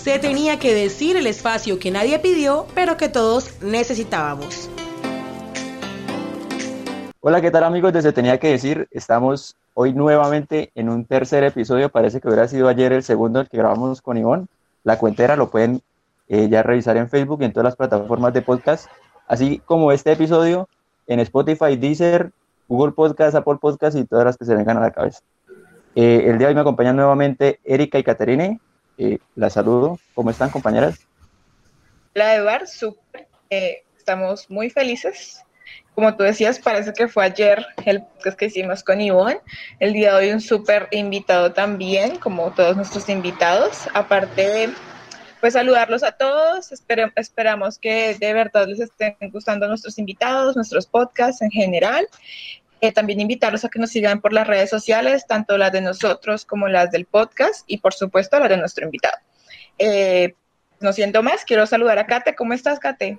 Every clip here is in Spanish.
Se tenía que decir el espacio que nadie pidió, pero que todos necesitábamos. Hola, ¿qué tal amigos de Se tenía que decir? Estamos hoy nuevamente en un tercer episodio. Parece que hubiera sido ayer el segundo el que grabamos con Ivonne. La cuentera lo pueden eh, ya revisar en Facebook y en todas las plataformas de podcast. Así como este episodio en Spotify, Deezer, Google Podcast, Apple Podcast y todas las que se vengan a la cabeza. Eh, el día de hoy me acompañan nuevamente Erika y Caterine. Eh, las saludo. ¿Cómo están, compañeras? Hola, Eduard. Súper. Eh, estamos muy felices. Como tú decías, parece que fue ayer el podcast que hicimos con Ivonne. El día de hoy un súper invitado también, como todos nuestros invitados. Aparte, pues saludarlos a todos. esperamos que de verdad les estén gustando nuestros invitados, nuestros podcasts en general. Eh, también invitarlos a que nos sigan por las redes sociales, tanto las de nosotros como las del podcast y por supuesto las de nuestro invitado. Eh, no siento más, quiero saludar a Kate. ¿Cómo estás, Kate?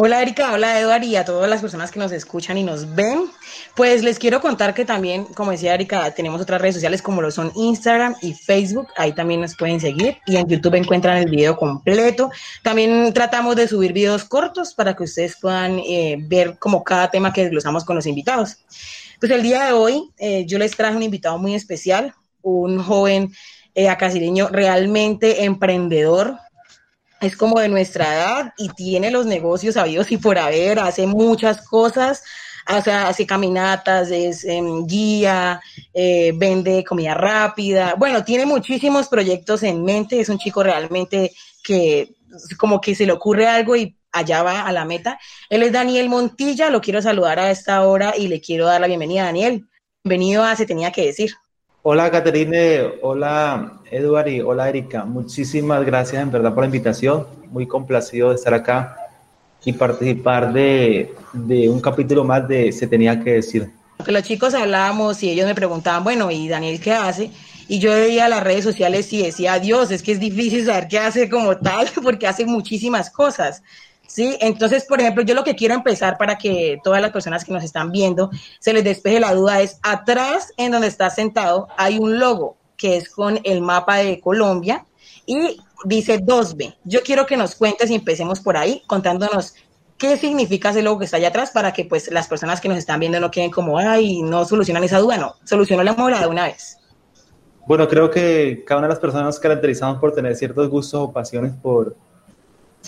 Hola Erika, hola Eduard y a todas las personas que nos escuchan y nos ven. Pues les quiero contar que también, como decía Erika, tenemos otras redes sociales como lo son Instagram y Facebook. Ahí también nos pueden seguir y en YouTube encuentran el video completo. También tratamos de subir videos cortos para que ustedes puedan eh, ver como cada tema que desglosamos con los invitados. Pues el día de hoy eh, yo les traje un invitado muy especial, un joven eh, realmente emprendedor, es como de nuestra edad y tiene los negocios sabidos y por haber, hace muchas cosas, hace caminatas, es em, guía, eh, vende comida rápida, bueno, tiene muchísimos proyectos en mente, es un chico realmente que como que se le ocurre algo y allá va a la meta. Él es Daniel Montilla, lo quiero saludar a esta hora y le quiero dar la bienvenida Daniel. Bienvenido a Se Tenía que Decir. Hola Caterine, hola Eduard y hola Erika. Muchísimas gracias en verdad por la invitación. Muy complacido de estar acá y participar de, un capítulo más de Se tenía que decir. Que los chicos hablábamos y ellos me preguntaban, bueno, ¿y Daniel qué hace? Y yo veía las redes sociales y decía, Dios, es que es difícil saber qué hace como tal, porque hace muchísimas cosas. ¿Sí? Entonces, por ejemplo, yo lo que quiero empezar para que todas las personas que nos están viendo se les despeje la duda es, atrás en donde está sentado hay un logo que es con el mapa de Colombia y dice 2B. Yo quiero que nos cuentes y empecemos por ahí contándonos qué significa ese logo que está allá atrás para que pues las personas que nos están viendo no queden como, ay, no solucionan esa duda, no, la moda de una vez. Bueno, creo que cada una de las personas nos caracterizamos por tener ciertos gustos o pasiones por,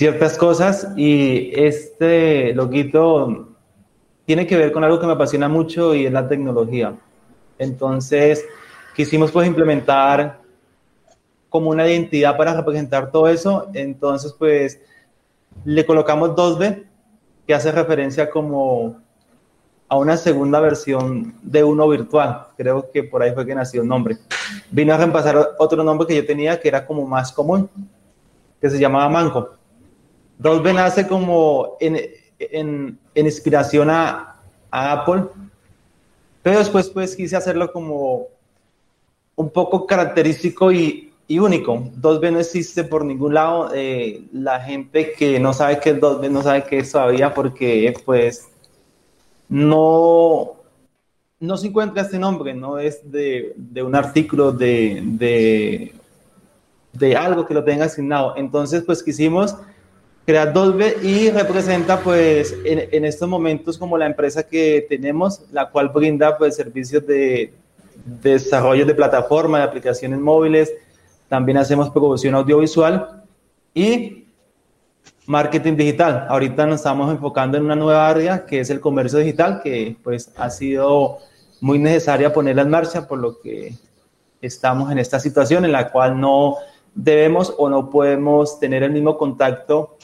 ciertas cosas y este loguito tiene que ver con algo que me apasiona mucho y es la tecnología. Entonces, quisimos pues implementar como una identidad para representar todo eso. Entonces, pues le colocamos 2D, que hace referencia como a una segunda versión de uno virtual. Creo que por ahí fue que nació el nombre. Vino a reemplazar otro nombre que yo tenía que era como más común, que se llamaba Manco. Dolby nace como en, inspiración a, Apple, pero después pues quise hacerlo como un poco característico y, único. Dolby no existe por ningún lado. Eh, la gente que no sabe qué es Dolby no sabe qué es todavía porque pues no, no se encuentra este nombre, no es de, un artículo de, de, de algo que lo tenga asignado. Entonces pues quisimos crea Dolby y representa pues en, estos momentos como la empresa que tenemos, la cual brinda pues servicios de, desarrollo de plataformas, de aplicaciones móviles, también hacemos producción audiovisual y marketing digital. Ahorita nos estamos enfocando en una nueva área que es el comercio digital, que pues ha sido muy necesaria ponerla en marcha, por lo que estamos en esta situación en la cual no debemos o no podemos tener el mismo contacto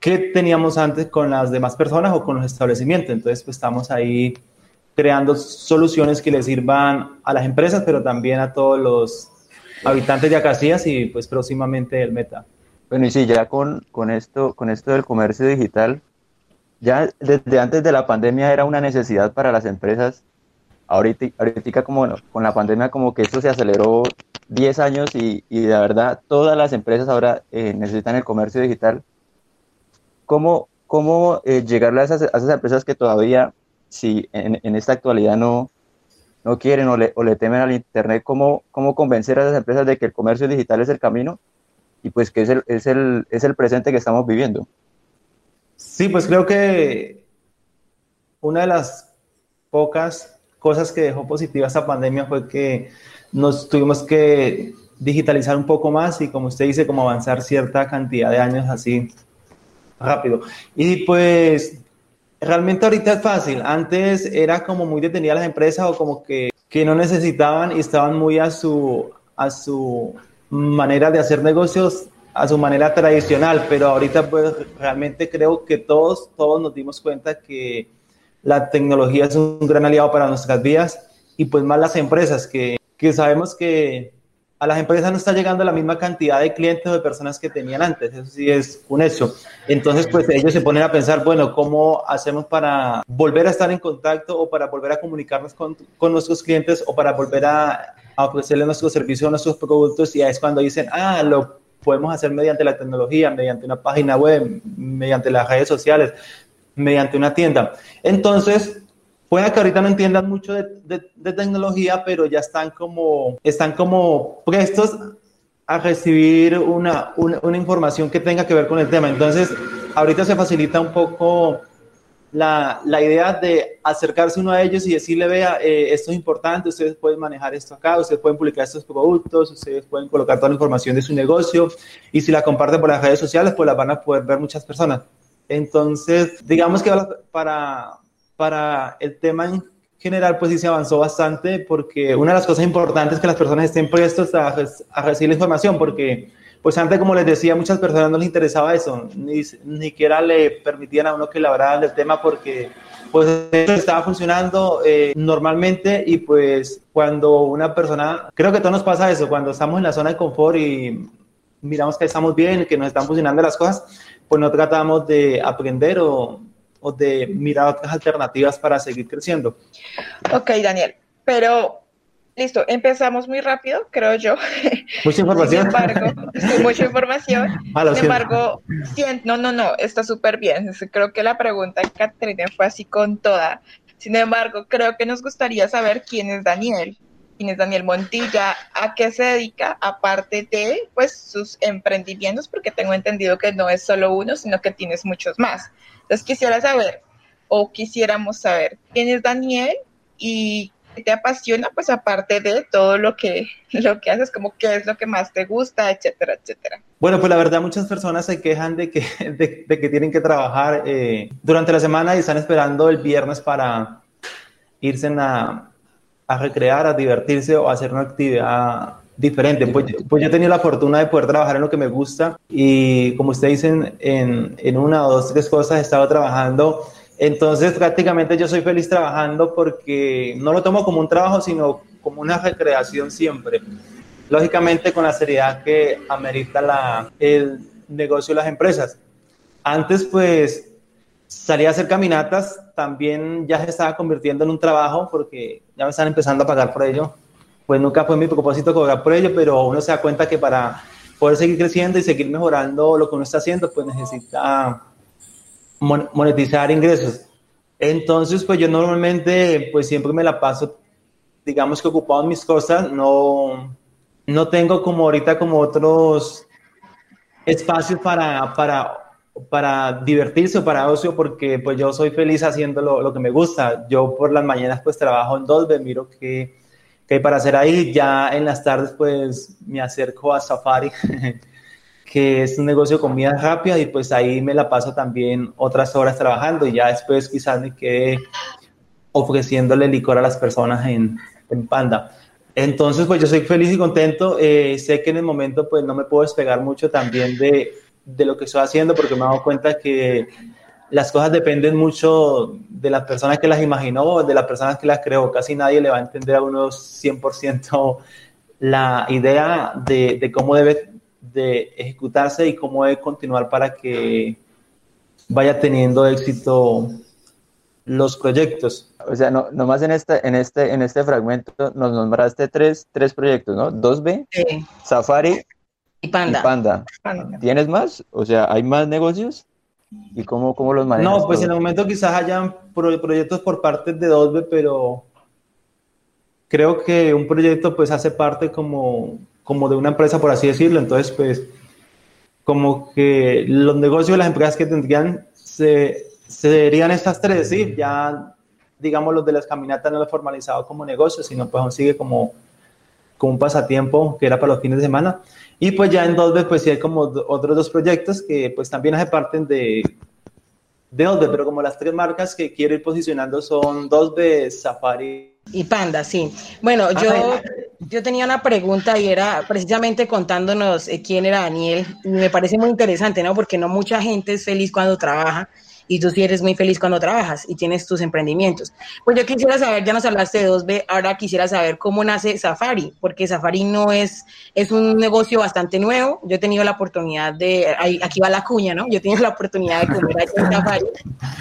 que teníamos antes con las demás personas o con los establecimientos. Entonces, pues estamos ahí creando soluciones que le sirvan a las empresas, pero también a todos los habitantes de Acacias y pues próximamente el Meta. Bueno, y sí, ya con, con, esto, con esto del comercio digital, ya desde antes de la pandemia era una necesidad para las empresas. Ahorita, ahorita como con la pandemia como que esto se aceleró 10 años y, y de verdad todas las empresas ahora eh, necesitan el comercio digital. ¿Cómo, cómo eh, llegarle a esas, a esas, empresas que todavía, si en, en esta actualidad no, no quieren o le, o le, temen al Internet, ¿cómo, ¿cómo convencer a esas empresas de que el comercio digital es el camino y pues que es el, es, el, es el presente que estamos viviendo. Sí, pues creo que una de las pocas cosas que dejó positiva esta pandemia fue que nos tuvimos que digitalizar un poco más y como usted dice, como avanzar cierta cantidad de años así rápido. Y pues realmente ahorita es fácil. Antes era como muy detenida las empresas o como que, que no necesitaban y estaban muy a su, a su manera de hacer negocios, a su manera tradicional, pero ahorita pues realmente creo que todos, todos nos dimos cuenta que la tecnología es un gran aliado para nuestras vidas y pues más las empresas que, que sabemos que a las empresas no está llegando la misma cantidad de clientes o de personas que tenían antes, eso sí es un hecho. Entonces, pues ellos se ponen a pensar, bueno, ¿cómo hacemos para volver a estar en contacto o para volver a comunicarnos con, con nuestros clientes o para volver a, a ofrecerles nuestros servicios nuestros productos? Y ahí es cuando dicen, ah, lo podemos hacer mediante la tecnología, mediante una página web, mediante las redes sociales, mediante una tienda. Entonces, Puede que ahorita no entiendan mucho de, tecnología, pero ya están como, están como prestos a recibir una, una, una, información que tenga que ver con el tema. Entonces, ahorita se facilita un poco la, la idea de acercarse uno a ellos y decirle, vea, eh, esto es importante, ustedes pueden manejar esto acá, ustedes pueden publicar estos productos, ustedes pueden colocar toda la información de su negocio y si la comparten por las redes sociales, pues la van a poder ver muchas personas. Entonces, digamos que para, para el tema en general, pues sí se avanzó bastante porque una de las cosas importantes es que las personas estén prestas a, a recibir la información porque pues antes, como les decía, muchas personas no les interesaba eso, ni, siquiera le permitían a uno que le hablara del tema porque pues estaba funcionando eh, normalmente y pues cuando una persona, creo que todo nos pasa eso, cuando estamos en la zona de confort y miramos que estamos bien, que nos están funcionando las cosas, pues no tratamos de aprender o o de mirar otras alternativas para seguir creciendo. Ok, Daniel, pero listo, empezamos muy rápido, creo yo. Mucha información. Sin embargo, mucha información. Ah, Sin embargo, no, no, no, está súper bien. Creo que la pregunta de Catherine fue así con toda. Sin embargo, creo que nos gustaría saber quién es Daniel. ¿Quién es Daniel Montilla? ¿A qué se dedica? Aparte de pues, sus emprendimientos, porque tengo entendido que no es solo uno, sino que tienes muchos más. Entonces quisiera saber, o quisiéramos saber, quién es Daniel y qué te apasiona, pues aparte de todo lo que, lo que haces, como qué es lo que más te gusta, etcétera, etcétera. Bueno, pues la verdad muchas personas se quejan de que, de, que tienen que trabajar eh, durante la semana y están esperando el viernes para irse a, a recrear, a divertirse o a hacer una actividad diferente. Pues, pues yo he tenido la fortuna de poder trabajar en lo que me gusta y como ustedes dicen, en, en una o dos, tres cosas he estado trabajando. Entonces prácticamente yo soy feliz trabajando porque no lo tomo como un trabajo, sino como una recreación siempre. Lógicamente con la seriedad que amerita la, el negocio de las empresas. Antes pues salía a hacer caminatas, también ya se estaba convirtiendo en un trabajo porque ya me están empezando a pagar por ello pues nunca fue mi propósito cobrar por ello, pero uno se da cuenta que para poder seguir creciendo y seguir mejorando lo que uno está haciendo, pues necesita monetizar ingresos. Entonces, pues yo normalmente, pues siempre me la paso, digamos que ocupado en mis cosas, no, no tengo como ahorita como otros espacios para, para, para divertirse o para ocio, porque pues yo soy feliz haciendo lo, lo que me gusta. Yo por las mañanas pues trabajo en Dolbe, miro que que para hacer ahí. Ya en las tardes, pues me acerco a Safari, que es un negocio de comida rápida, y pues ahí me la paso también otras horas trabajando. Y ya después quizás me quede ofreciéndole licor a las personas en, en Panda. Entonces, pues yo soy feliz y contento. Eh, sé que en el momento, pues no me puedo despegar mucho también de, de lo que estoy haciendo, porque me he dado cuenta que las cosas dependen mucho de las personas que las imaginó, de las personas que las creó. Casi nadie le va a entender a uno 100% la idea de, de, cómo debe de ejecutarse y cómo debe continuar para que vaya teniendo éxito los proyectos. O sea, no, nomás en este, en, este, en este fragmento nos nombraste tres, tres proyectos, ¿no? 2B, Safari y Panda. y Panda. ¿Tienes más? O sea, ¿hay más negocios? ¿Y cómo, cómo los manejas? No, pues en el momento quizás hayan proyectos por parte de 2B, pero creo que un proyecto pues hace parte como, como de una empresa, por así decirlo. Entonces, pues como que los negocios, las empresas que tendrían, se, serían estas tres, ¿sí? Ya, digamos, los de las caminatas no lo he formalizado como negocio, sino pues aún sigue como, como un pasatiempo que era para los fines de semana. Y pues ya en Dolbe, pues sí hay como otros dos proyectos que pues también hace parte de, de Dolbe, pero como las tres marcas que quiero ir posicionando son Dolbe, Safari y Panda, sí. Bueno, yo, yo tenía una pregunta y era precisamente contándonos eh, quién era Daniel. Me parece muy interesante, ¿no? Porque no mucha gente es feliz cuando trabaja y tú sí eres muy feliz cuando trabajas y tienes tus emprendimientos. Pues yo quisiera saber, ya nos hablaste de 2B, ahora quisiera saber cómo nace Safari, porque Safari no es, es un negocio bastante nuevo. Yo he tenido la oportunidad de, aquí va la cuña, ¿no? Yo he tenido la oportunidad de comer aquí en Safari.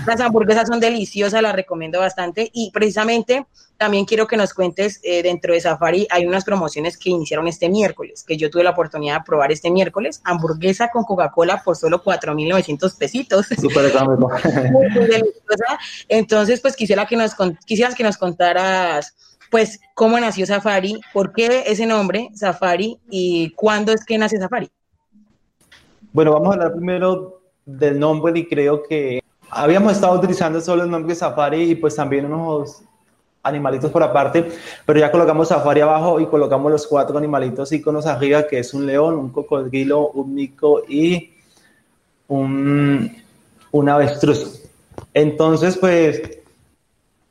Las hamburguesas son deliciosas, las recomiendo bastante y precisamente también quiero que nos cuentes, eh, dentro de Safari hay unas promociones que iniciaron este miércoles, que yo tuve la oportunidad de probar este miércoles, hamburguesa con Coca-Cola por solo 4.900 pesitos. Súper económico. Entonces, pues quisiera que nos, quisieras que nos contaras, pues, cómo nació Safari, por qué ese nombre, Safari, y cuándo es que nace Safari. Bueno, vamos a hablar primero del nombre y creo que habíamos estado utilizando solo el nombre Safari y pues también unos animalitos por aparte, pero ya colocamos Safari abajo y colocamos los cuatro animalitos iconos arriba, que es un león, un cocodrilo, un mico y un, un avestruz. Entonces, pues,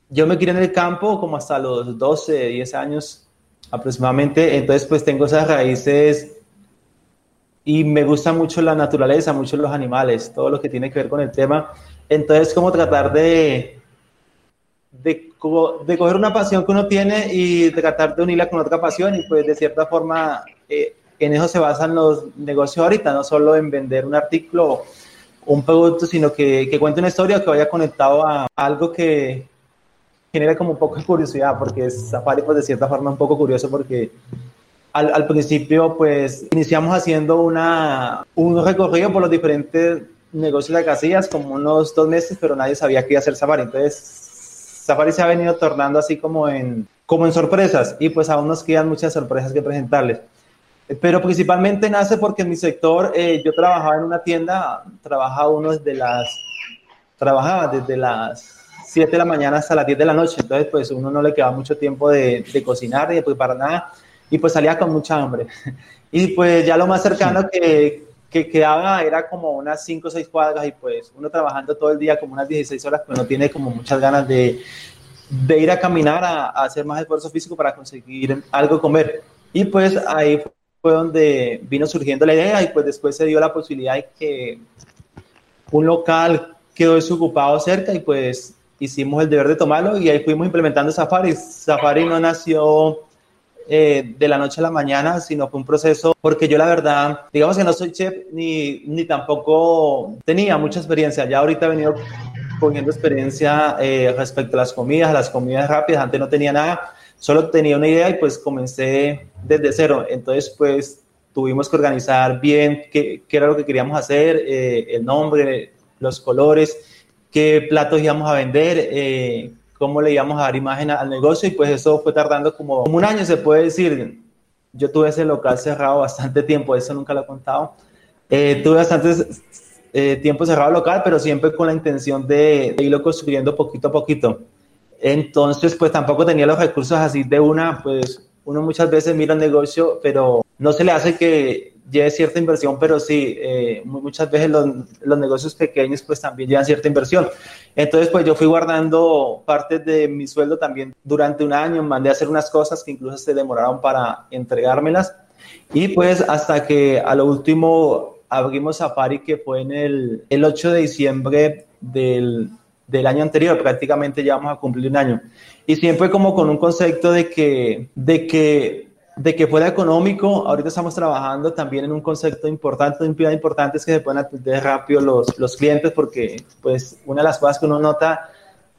yo me crié en el campo como hasta los 12, 10 años aproximadamente, entonces pues tengo esas raíces y me gusta mucho la naturaleza, mucho los animales, todo lo que tiene que ver con el tema. Entonces, como tratar de de, de coger una pasión que uno tiene y tratar de unirla con otra pasión y pues de cierta forma eh, en eso se basan los negocios ahorita, no solo en vender un artículo un producto, sino que, que cuente una historia que vaya conectado a algo que genera como un poco de curiosidad, porque Safari pues de cierta forma un poco curioso porque al, principio pues iniciamos haciendo una, un recorrido por los diferentes negocios de casillas como unos dos meses, pero nadie sabía que iba a hacer Safari, entonces Safari se ha venido tornando así como en, como en sorpresas y pues aún nos quedan muchas sorpresas que presentarles. Pero principalmente nace porque en mi sector eh, yo trabajaba en una tienda, trabajaba uno desde las, trabajaba desde las 7 de la mañana hasta las 10 de la noche, entonces pues uno no le quedaba mucho tiempo de, de cocinar y de preparar nada y pues salía con mucha hambre. Y pues ya lo más cercano que, que quedaba era como unas 5 o 6 cuadras y pues uno trabajando todo el día como unas 16 horas, pues no tiene como muchas ganas de, de ir a caminar, a, hacer más esfuerzo físico para conseguir algo comer. Y pues ahí fue donde vino surgiendo la idea y pues después se dio la posibilidad de que un local quedó desocupado cerca y pues hicimos el deber de tomarlo y ahí fuimos implementando Safari. Safari no nació eh, de la noche a la mañana, sino fue un proceso, porque yo la verdad, digamos que no soy chef ni, ni tampoco tenía mucha experiencia, ya ahorita he venido cogiendo experiencia eh, respecto a las comidas, a las comidas rápidas, antes no tenía nada, solo tenía una idea y pues comencé desde cero, entonces pues tuvimos que organizar bien qué, qué era lo que queríamos hacer, eh, el nombre, los colores, qué platos íbamos a vender, eh, cómo le íbamos a dar imagen al negocio y pues eso fue tardando como, un año, se puede decir. Yo tuve ese local cerrado bastante tiempo, eso nunca lo he contado. Eh, tuve bastante eh, tiempo cerrado local, pero siempre con la intención de, de, irlo construyendo poquito a poquito. Entonces, pues tampoco tenía los recursos así de una, pues uno muchas veces mira el negocio, pero no se le hace que lleve cierta inversión, pero sí, eh, muchas veces los, los, negocios pequeños pues también llevan cierta inversión. Entonces pues yo fui guardando parte de mi sueldo también durante un año, mandé a hacer unas cosas que incluso se demoraron para entregármelas y pues hasta que a lo último abrimos Safari que fue en el, el 8 de diciembre del, del año anterior, prácticamente ya vamos a cumplir un año. Y siempre como con un concepto de que, de que de que fuera económico, ahorita estamos trabajando también en un concepto importante, un pilar importante es que se puedan atender rápido los, los clientes, porque pues una de las cosas que uno nota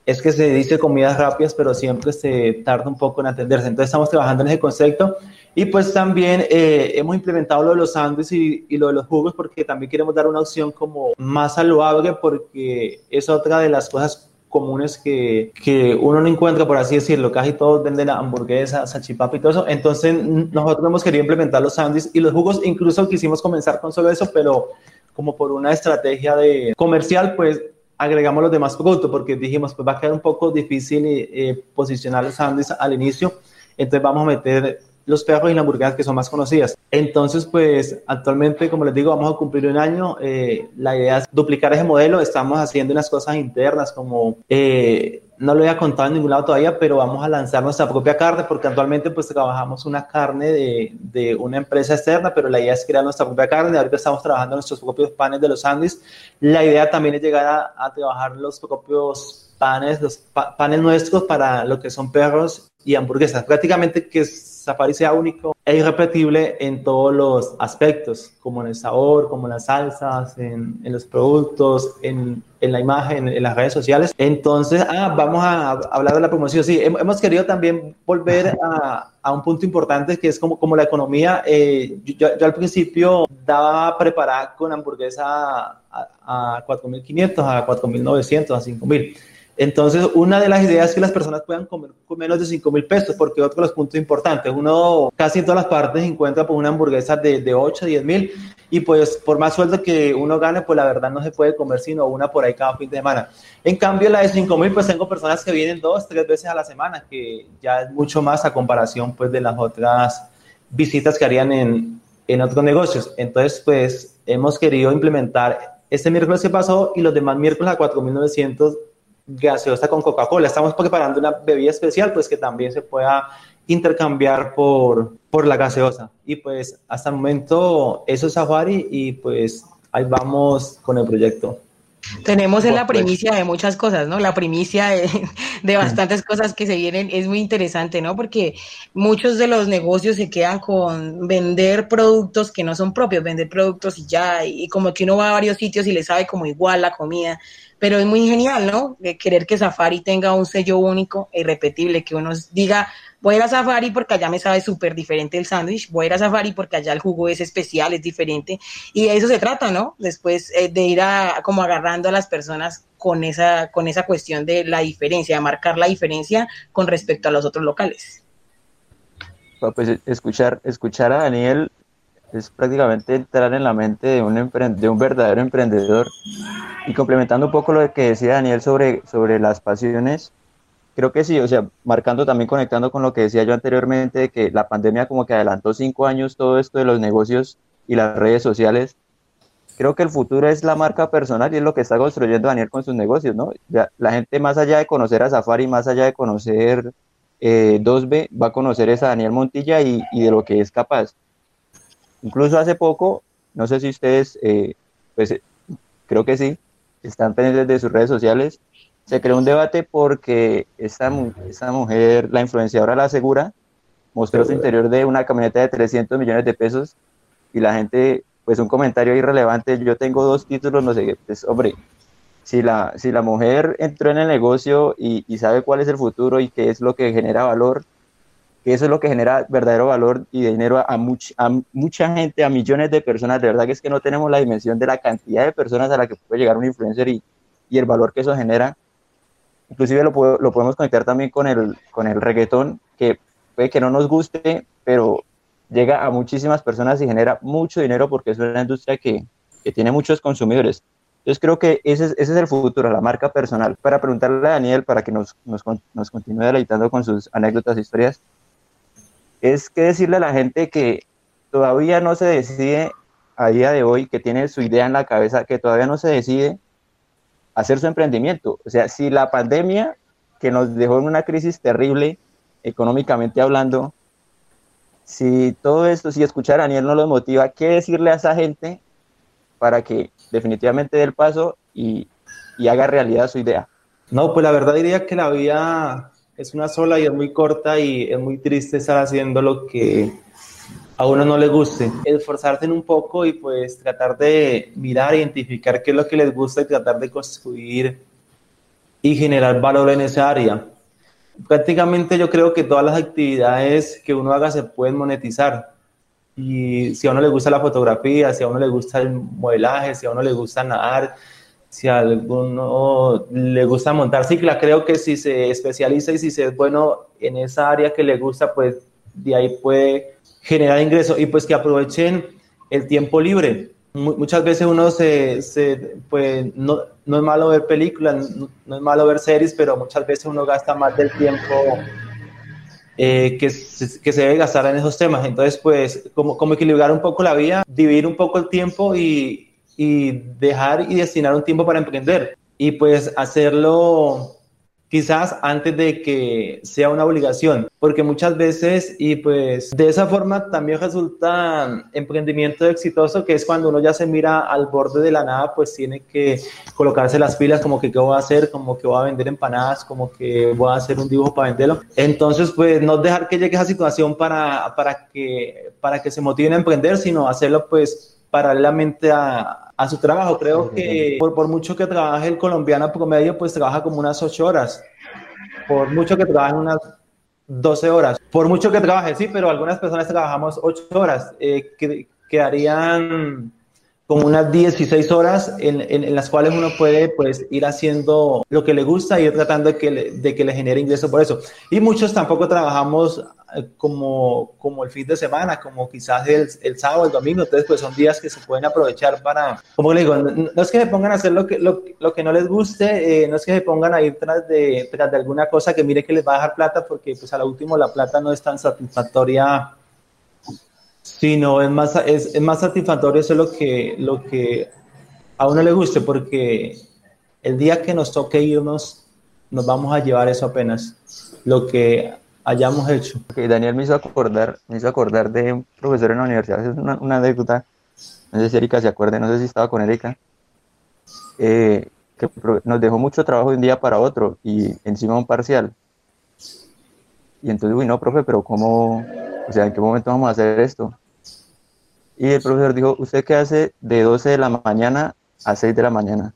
es que se dice comidas rápidas, pero siempre se tarda un poco en atenderse. Entonces estamos trabajando en ese concepto y pues también eh, hemos implementado lo de los sándwiches y, y, lo de los jugos porque también queremos dar una opción como más saludable porque es otra de las cosas comunes que, que uno no encuentra, por así decirlo. Casi todos venden hamburguesas, salchipapa y todo eso. Entonces, nosotros hemos querido implementar los sándwiches y los jugos. Incluso quisimos comenzar con solo eso, pero como por una estrategia de comercial, pues agregamos los demás productos porque dijimos, pues va a quedar un poco difícil eh, posicionar los sándwiches al inicio. Entonces, vamos a meter los perros y las hamburguesas que son más conocidas. Entonces, pues actualmente, como les digo, vamos a cumplir un año. Eh, la idea es duplicar ese modelo. Estamos haciendo unas cosas internas como... Eh, no lo había contado en ningún lado todavía, pero vamos a lanzar nuestra propia carne porque actualmente pues trabajamos una carne de, de, una empresa externa, pero la idea es crear nuestra propia carne. Ahorita estamos trabajando nuestros propios panes de los sándwiches. La idea también es llegar a, a trabajar los propios panes, los panes nuestros para lo que son perros y hamburguesas. Prácticamente que Safari sea único e irrepetible en todos los aspectos, como en el sabor, como en las salsas, en, en los productos, en, en, la imagen, en las redes sociales. Entonces, ah, vamos a hablar de la promoción. Sí, hemos querido también volver a, a un punto importante que es como, como la economía. Eh, yo, yo, al principio daba preparar con hamburguesa a, a 4.500, a 4.900, a 5.000 entonces, una de las ideas es que las personas puedan comer con menos de 5 mil pesos, porque otro de los puntos importantes, uno casi en todas las partes encuentra pues, una hamburguesa de, de 8 a 10 mil, y pues por más sueldo que uno gane, pues la verdad no se puede comer sino una por ahí cada fin de semana. En cambio, la de 5 mil, pues tengo personas que vienen dos, tres veces a la semana, que ya es mucho más a comparación pues de las otras visitas que harían en, en otros negocios. Entonces, pues hemos querido implementar este miércoles que pasó y los demás miércoles a 4.900 gaseosa con Coca-Cola. Estamos preparando una bebida especial, pues que también se pueda intercambiar por, por la gaseosa. Y pues hasta el momento eso es Safari y pues ahí vamos con el proyecto. Tenemos en la primicia de muchas cosas, ¿no? La primicia de, de, bastantes cosas que se vienen es muy interesante, ¿no? Porque muchos de los negocios se quedan con vender productos que no son propios, vender productos y ya, y como que uno va a varios sitios y le sabe como igual la comida, pero es muy genial, ¿no? De querer que Safari tenga un sello único e irrepetible, que uno diga, voy a ir a Safari porque allá me sabe súper diferente el sándwich, voy a ir a Safari porque allá el jugo es especial, es diferente, y de eso se trata, ¿no? Después eh, de ir a, como agarrando a las personas con esa, con esa cuestión de la diferencia, de marcar la diferencia con respecto a los otros locales. Pues escuchar, escuchar a Daniel es prácticamente entrar en la mente de un, de un verdadero emprendedor. Y complementando un poco lo que decía Daniel sobre, sobre las pasiones, creo que sí, o sea, marcando también, conectando con lo que decía yo anteriormente, de que la pandemia como que adelantó cinco años todo esto de los negocios y las redes sociales. Creo que el futuro es la marca personal y es lo que está construyendo Daniel con sus negocios, ¿no? Ya, la gente más allá de conocer a Safari, más allá de conocer eh, 2B, va a conocer a Daniel Montilla y, y de lo que es capaz. Incluso hace poco, no sé si ustedes, eh, pues creo que sí, están pendientes de sus redes sociales, se creó un debate porque esta, esta mujer, la influenciadora La Segura, mostró su interior de una camioneta de 300 millones de pesos y la gente, pues un comentario irrelevante, yo tengo dos títulos, no sé, pues hombre, si la, si la mujer entró en el negocio y sabe cuál es el futuro y qué es lo que genera valor, que eso es lo que genera verdadero valor y dinero a, much, a, mucha gente, a millones de personas. De verdad que es que no tenemos la dimensión de la cantidad de personas a la que puede llegar un influencer y, y el valor que eso genera. Inclusive lo, lo, podemos conectar también con el, con el reggaetón, que puede que no nos guste, pero llega a muchísimas personas y genera mucho dinero porque es una industria que, que tiene muchos consumidores. Entonces creo que ese es, ese es, el futuro, la marca personal. Para preguntarle a Daniel, para que nos, nos, nos continúe deleitando con sus anécdotas e historias, es que decirle a la gente que todavía no se decide a día de hoy, que tiene su idea en la cabeza, que todavía no se decide hacer su emprendimiento. O sea, si la pandemia que nos dejó en una crisis terrible, económicamente hablando, si todo esto, si escuchar a Daniel no los motiva, ¿qué decirle a esa gente para que definitivamente dé el paso y, y haga realidad su idea? No, pues la verdad diría que la vida es una sola y es muy corta y es muy triste estar haciendo lo que a uno no le guste. Esforzarse un poco y pues tratar de mirar, identificar qué es lo que les gusta y tratar de construir y generar valor en esa área. Prácticamente yo creo que todas las actividades que uno haga se pueden monetizar. Y si a uno le gusta la fotografía, si a uno le gusta el modelaje, si a uno le gusta nadar, si a alguno le gusta montar cicla, creo que si se especializa y si se es bueno en esa área que le gusta, pues de ahí puede generar ingresos y pues que aprovechen el tiempo libre. Muchas veces uno se, se pues no, no, es malo ver películas, no, es malo ver series, pero muchas veces uno gasta más del tiempo eh, que, que, se debe gastar en esos temas. Entonces, pues, como, como equilibrar un poco la vida, dividir un poco el tiempo y, y dejar y destinar un tiempo para emprender y pues hacerlo quizás antes de que sea una obligación, porque muchas veces y pues de esa forma también resulta emprendimiento exitoso, que es cuando uno ya se mira al borde de la nada, pues tiene que colocarse las pilas como que qué voy a hacer, como que voy a vender empanadas, como que voy a hacer un dibujo para venderlo. Entonces, pues no dejar que llegue esa situación para, para, que, para que se motiven a emprender, sino hacerlo pues paralelamente a, a su trabajo. Creo que por, por, mucho que trabaje el colombiano promedio, pues trabaja como unas ocho horas. Por mucho que trabaje unas 12 horas. Por mucho que trabaje, sí, pero algunas personas trabajamos ocho horas. Eh, que, quedarían como unas 16 horas en, en, las cuales uno puede pues ir haciendo lo que le gusta y ir tratando de que le, de que le genere ingreso por eso. Y muchos tampoco trabajamos eh, como, como el fin de semana, como quizás el, el sábado, el domingo, entonces pues son días que se pueden aprovechar para, como le digo, no, es que se pongan a hacer lo que, lo, lo que no les guste, eh, no es que se pongan a ir tras de, tras de alguna cosa que mire que les va a dejar plata, porque pues a lo último la plata no es tan satisfactoria sino es más, es, más satisfactorio eso lo que, lo que a uno le guste, porque el día que nos toque irnos, nos vamos a llevar eso apenas, lo que hayamos hecho. Daniel me hizo acordar, me hizo acordar de un profesor en la universidad, es una, una anécdota, no sé si Erika se acuerde, no sé si estaba con Erika, eh, que nos dejó mucho trabajo de un día para otro y encima un parcial. Y entonces, uy, no, profe, pero ¿cómo, o sea, en qué momento vamos a hacer esto? Y el profesor dijo, ¿usted qué hace de 12 de la mañana a 6 de la mañana?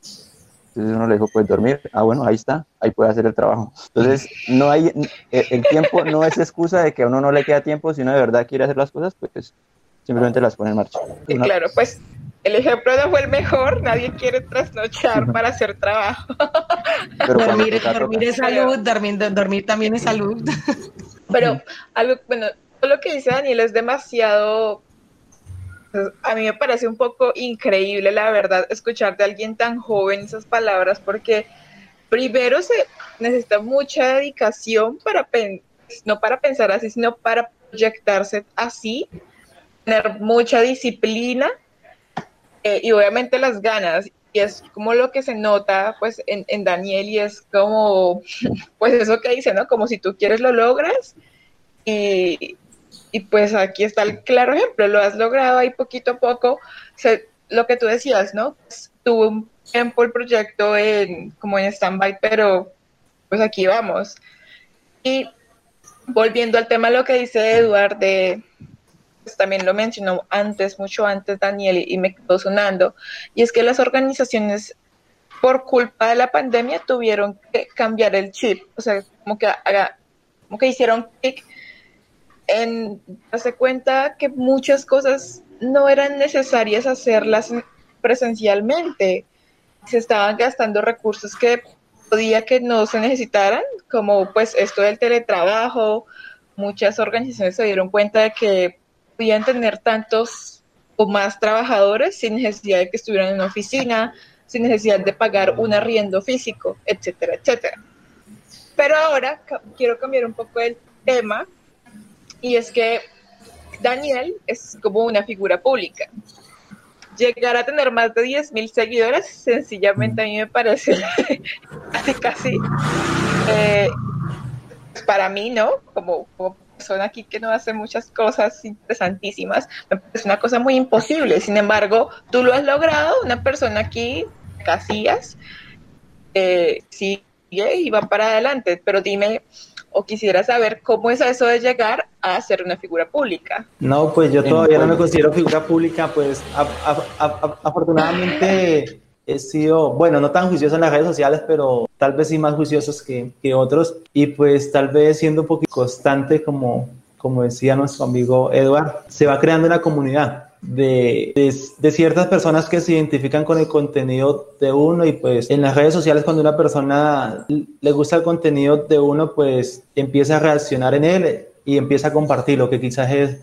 Entonces uno le dijo, pues dormir. Ah, bueno, ahí está, ahí puede hacer el trabajo. Entonces, no hay, el tiempo no es excusa de que a uno no le queda tiempo, si uno de verdad quiere hacer las cosas, pues simplemente las pone en marcha. Y claro, pues el ejemplo no fue el mejor, nadie quiere trasnochar para hacer trabajo. dormir, dormir es salud, dormir, dormir también es salud. Pero algo, bueno, lo que dice Daniel es demasiado a mí me parece un poco increíble, la verdad, escuchar de alguien tan joven esas palabras, porque primero se necesita mucha dedicación para, no para pensar así, sino para proyectarse así, tener mucha disciplina eh, y obviamente las ganas. Y es como lo que se nota pues en, en Daniel y es como, pues eso que dice, ¿no? Como si tú quieres lo logras y, y pues aquí está el claro ejemplo, lo has logrado ahí poquito a poco. lo que tú decías, ¿no? Pues, tuvo un tiempo el proyecto en, como en stand-by, pero pues aquí vamos. Y volviendo al tema, lo que dice Eduard, de, pues también lo mencionó antes, mucho antes Daniel, y me quedó sonando, y es que las organizaciones por culpa de la pandemia tuvieron que cambiar el chip, o sea, como que, como que hicieron clic en darse cuenta que muchas cosas no eran necesarias hacerlas presencialmente. Se estaban gastando recursos que podía que no se necesitaran, como pues esto del teletrabajo. Muchas organizaciones se dieron cuenta de que podían tener tantos o más trabajadores sin necesidad de que estuvieran en una oficina, sin necesidad de pagar un arriendo físico, etcétera, etcétera. Pero ahora quiero cambiar un poco el tema y es que Daniel es como una figura pública. Llegar a tener más de 10.000 seguidores, sencillamente a mí me parece casi, casi, eh, para mí, ¿no? Como, como persona aquí que no hace muchas cosas interesantísimas, me parece una cosa muy imposible. Sin embargo, tú lo has logrado, una persona aquí, Casillas, eh, sigue y va para adelante, pero dime, o quisiera saber cómo es eso de llegar a ser una figura pública. No, pues yo todavía no me considero figura pública, pues afortunadamente he sido, bueno, no tan juicioso en las redes sociales, pero tal vez sí más juiciosos que, que otros y pues tal vez siendo un poquito constante como, como decía nuestro amigo Edward, se va creando una comunidad. De, de, ciertas personas que se identifican con el contenido de uno y pues en las redes sociales cuando una persona le gusta el contenido de uno pues empieza a reaccionar en él y empieza a compartir lo que quizás es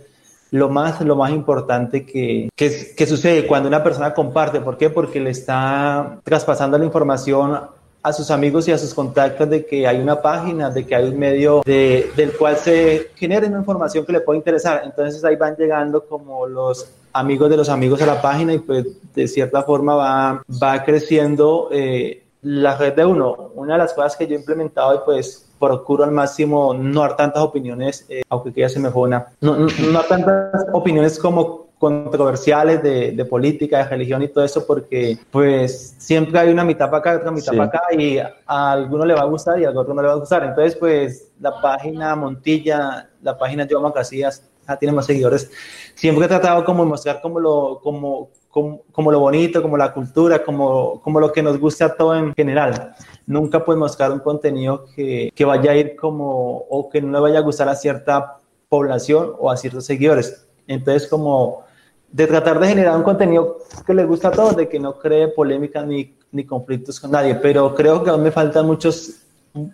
lo más, lo más importante que, que, que sucede cuando una persona comparte. ¿Por qué? Porque le está traspasando la información a sus amigos y a sus contactos de que hay una página, de que hay un medio de, del cual se genere una información que le puede interesar. Entonces ahí van llegando como los amigos de los amigos a la página y pues de cierta forma va, va creciendo eh, la red de uno. Una de las cosas que yo he implementado y pues procuro al máximo no dar tantas opiniones, eh, aunque que ya se me fue una, no, no, no dar tantas opiniones como controversiales de, de, política, de religión y todo eso, porque pues siempre hay una mitad para acá, otra mitad para acá, y a alguno le va a gustar y a otro no le va a gustar. Entonces, pues la página Montilla, la página Yoma Casillas, tiene más seguidores. Siempre he tratado como de mostrar como lo, como, como, como, lo bonito, como la cultura, como, como lo que nos gusta a todo en general. Nunca pues mostrar un contenido que, que vaya a ir como, o que no le vaya a gustar a cierta población o a ciertos seguidores. Entonces, como de tratar de generar un contenido que le gusta a todos, de que no cree polémicas ni, ni conflictos con nadie, pero creo que aún me faltan muchos,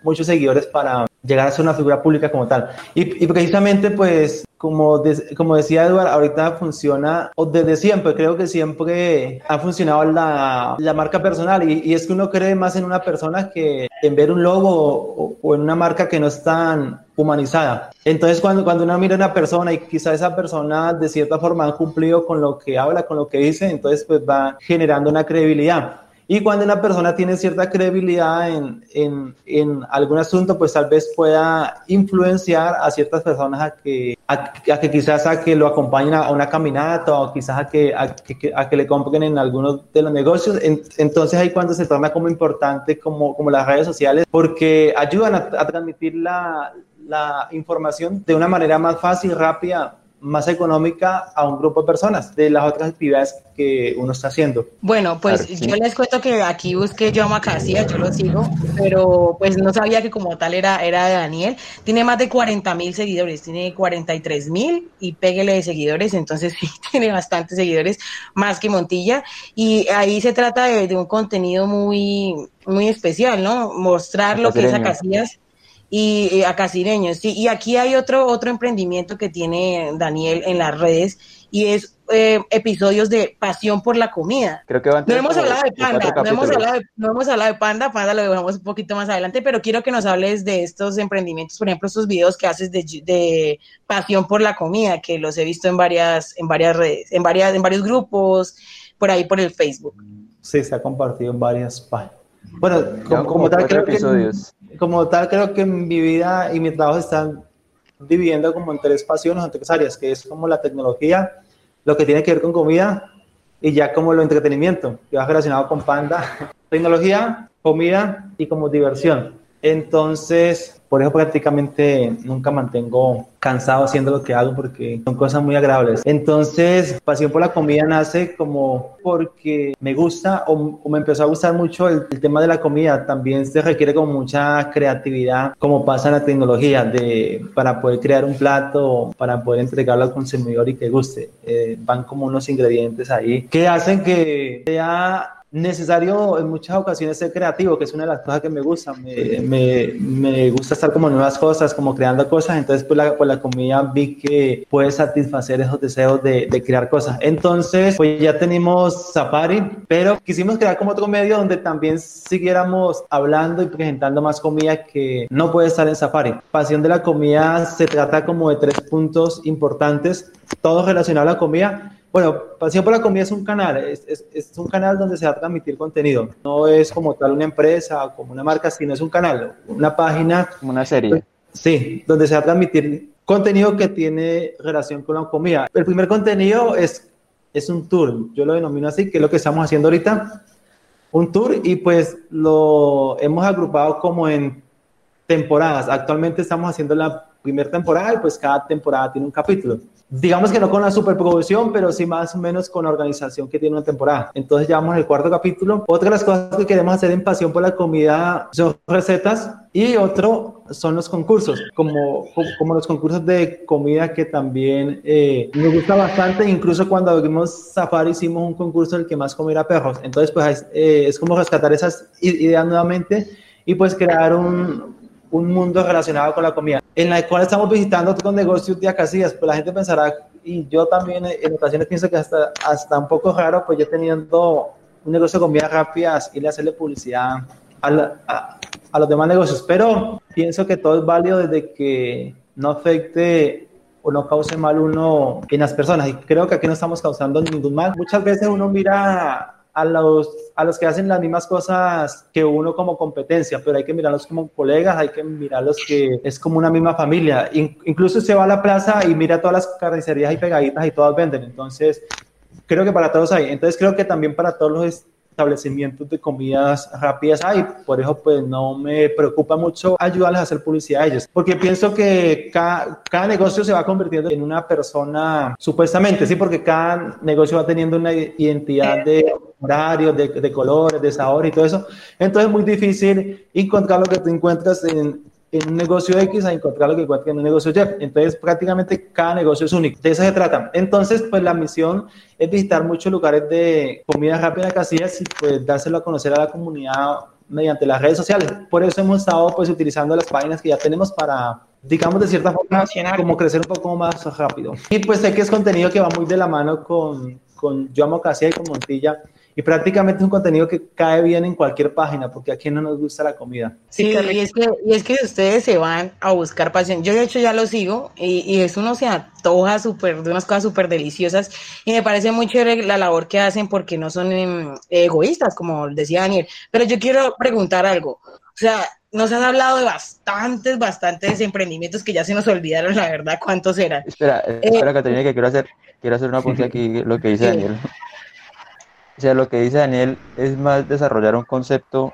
muchos seguidores para llegar a ser una figura pública como tal. Y, y precisamente, pues, como, como decía Eduardo, ahorita funciona, o desde siempre, creo que siempre ha funcionado la, la marca personal y, y, es que uno cree más en una persona que en ver un logo o, o, en una marca que no es tan humanizada. Entonces, cuando, cuando uno mira a una persona y quizá esa persona de cierta forma ha cumplido con lo que habla, con lo que dice, entonces pues va generando una credibilidad. Y cuando una persona tiene cierta credibilidad en, en, en, algún asunto, pues tal vez pueda influenciar a ciertas personas a que, a, que quizás a que lo acompañen a una caminata o quizás a que, a que, a que le compren en algunos de los negocios. En, entonces ahí cuando se torna como importante como, como las redes sociales porque ayudan a, a transmitir la, la información de una manera más fácil, rápida, más económica a un grupo de personas de las otras actividades que uno está haciendo. Bueno, pues sí. yo les cuento que aquí busqué yo a Macasía, yo lo sigo, pero pues no sabía que como tal era, era de Daniel. Tiene más de 40 mil seguidores, tiene 43 mil y péguele de seguidores, entonces sí, tiene bastantes seguidores, más que Montilla. Y ahí se trata de, de un contenido muy, muy especial, ¿no? Mostrar lo que es a Casillas y, y a Casireños. Sí, y aquí hay otro, otro emprendimiento que tiene Daniel en las redes y es eh, episodios de pasión por la comida. Creo que van no hemos hablado de Panda, no hemos hablado de, no hemos hablado de Panda, Panda lo dejamos un poquito más adelante, pero quiero que nos hables de estos emprendimientos, por ejemplo, estos videos que haces de, de pasión por la comida, que los he visto en varias, en varias redes, en varias, en varios grupos, por ahí por el Facebook. Sí, se ha compartido en varias páginas. Bueno, como, como tal, creo episodios. que, como tal, creo que mi vida y mi trabajo están dividiendo como en tres pasiones, en tres áreas, que es como la tecnología, lo que tiene que ver con comida y ya como lo entretenimiento, que va relacionado con Panda. Tecnología, comida y como diversión. Entonces, por eso prácticamente nunca mantengo cansado haciendo lo que hago porque son cosas muy agradables. Entonces, pasión por la comida nace como porque me gusta o, o me empezó a gustar mucho el, el, tema de la comida. También se requiere como mucha creatividad, como pasa en la tecnología, de, para poder crear un plato, para poder entregarlo al consumidor y que guste. Eh, van como unos ingredientes ahí que hacen que sea necesario en muchas ocasiones ser creativo, que es una de las cosas que me gusta. Me, me, me gusta estar como nuevas cosas, como creando cosas. Entonces, pues la, pues la comida vi que puede satisfacer esos deseos de, de, crear cosas. Entonces, pues ya tenemos Safari, pero quisimos crear como otro medio donde también siguiéramos hablando y presentando más comida que no puede estar en Safari. Pasión de la comida se trata como de tres puntos importantes, todo relacionado a la comida bueno, Pasión por la Comida es un canal, es, es, es, un canal donde se va a transmitir contenido. No es como tal una empresa o como una marca, sino es un canal, una página. Como una serie. Sí, donde se va a transmitir contenido que tiene relación con la comida. El primer contenido es, es un tour, yo lo denomino así, que es lo que estamos haciendo ahorita. Un tour y pues lo hemos agrupado como en temporadas. Actualmente estamos haciendo la primera temporada y pues cada temporada tiene un capítulo digamos que no con la superproducción, pero sí más o menos con la organización que tiene una temporada. Entonces ya vamos el cuarto capítulo. Otra de las cosas que queremos hacer en Pasión por la Comida son recetas y otro son los concursos, como, como los concursos de comida que también eh, me gusta bastante, incluso cuando abrimos Safari hicimos un concurso en el que más comiera perros, entonces pues eh, es como rescatar esas ideas nuevamente y pues crear un, un mundo relacionado con la comida, en la cual estamos visitando otros negocios de Acacias, pues la gente pensará, y yo también en ocasiones pienso que hasta, hasta un poco raro, pues yo teniendo un negocio de comida rápida, le hacerle publicidad a, a, los demás negocios, pero pienso que todo es válido desde que no afecte o no cause mal uno en las personas. Y creo que aquí no estamos causando ningún mal. Muchas veces uno mira a los, a los que hacen las mismas cosas que uno como competencia, pero hay que mirarlos como colegas, hay que mirarlos que es como una misma familia. incluso se va a la plaza y mira todas las carnicerías y pegaditas y todas venden. Entonces, creo que para todos hay. Entonces, creo que también para todos los establecimientos de comidas rápidas. Hay, por eso pues no me preocupa mucho ayudarles a hacer publicidad a ellos, porque pienso que cada, negocio se va convirtiendo en una persona, supuestamente, sí, porque cada negocio va teniendo una identidad de horarios, de, de colores, de sabor y todo eso, entonces es muy difícil encontrar lo que tú encuentras en en un negocio X a encontrar lo que encuentra en un negocio Y. Entonces, prácticamente cada negocio es único. De eso se trata. Entonces, pues la misión es visitar muchos lugares de comida rápida casillas y pues dárselo a conocer a la comunidad mediante las redes sociales. Por eso hemos estado pues utilizando las páginas que ya tenemos para digamos de cierta forma como crecer un poco más rápido. Y pues sé que es contenido que va muy de la mano con, con Yo Amo Casilla y con Montilla y prácticamente es un contenido que cae bien en cualquier página, porque aquí no nos gusta la comida. Sí, y, es que, y es que ustedes se van a buscar pasión. Yo de hecho ya lo sigo y, y eso uno se antoja súper, de unas cosas súper deliciosas y me parece muy chévere la labor que hacen porque no son em, egoístas, como decía Daniel. Pero yo quiero preguntar algo. O sea, nos han hablado de bastantes, bastantes emprendimientos que ya se nos olvidaron, la verdad, cuántos eran. Espera, espera, eh, Caterina, que quiero hacer, quiero hacer una punta aquí, lo que dice Daniel. O sea, lo que dice Daniel es más desarrollar un concepto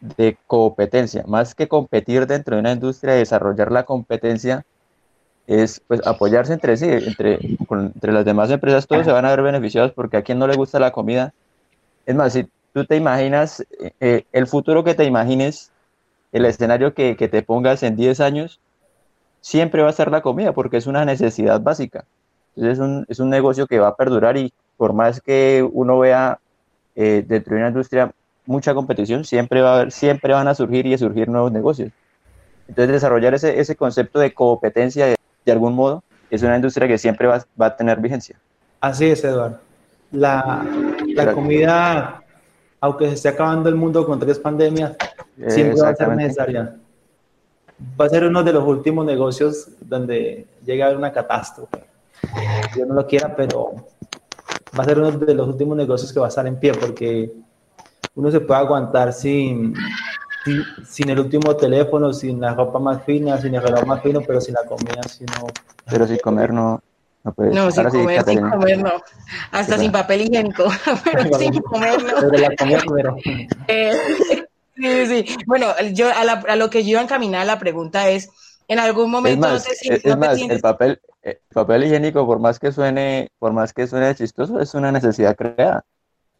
de competencia, más que competir dentro de una industria, desarrollar la competencia es pues apoyarse entre sí, entre, entre las demás empresas, todos se van a ver beneficiados porque a quien no le gusta la comida. Es más, si tú te imaginas eh, eh, el futuro que te imagines, el escenario que, que te pongas en 10 años, siempre va a ser la comida porque es una necesidad básica. Entonces es un, es un negocio que va a perdurar y por más que uno vea eh, dentro de una industria mucha competición, siempre, va a haber, siempre van a surgir y a surgir nuevos negocios. Entonces, desarrollar ese, ese concepto de competencia de, algún modo es una industria que siempre va, va, a tener vigencia. Así es, Eduardo. La, la comida, aunque se esté acabando el mundo con tres pandemias, siempre va a ser necesaria. Va a ser uno de los últimos negocios donde llega a haber una catástrofe. Yo no lo quiera, pero va a ser uno de los últimos negocios que va a estar en pie porque uno se puede aguantar sin, sin, el último teléfono, sin la ropa más fina, sin el reloj más fino, pero sin la comida, si no. Pero sin comer no. No, no sin, comer, sin comer no. Hasta sin papel higiénico, pero sin comer no. Pero la comida, pero... Eh, sí, sí. Bueno, yo a, la, a, lo que yo iba a encaminar la pregunta es, en algún momento es más, es, más el papel el papel higiénico por más que suene por más que suene chistoso es una necesidad creada.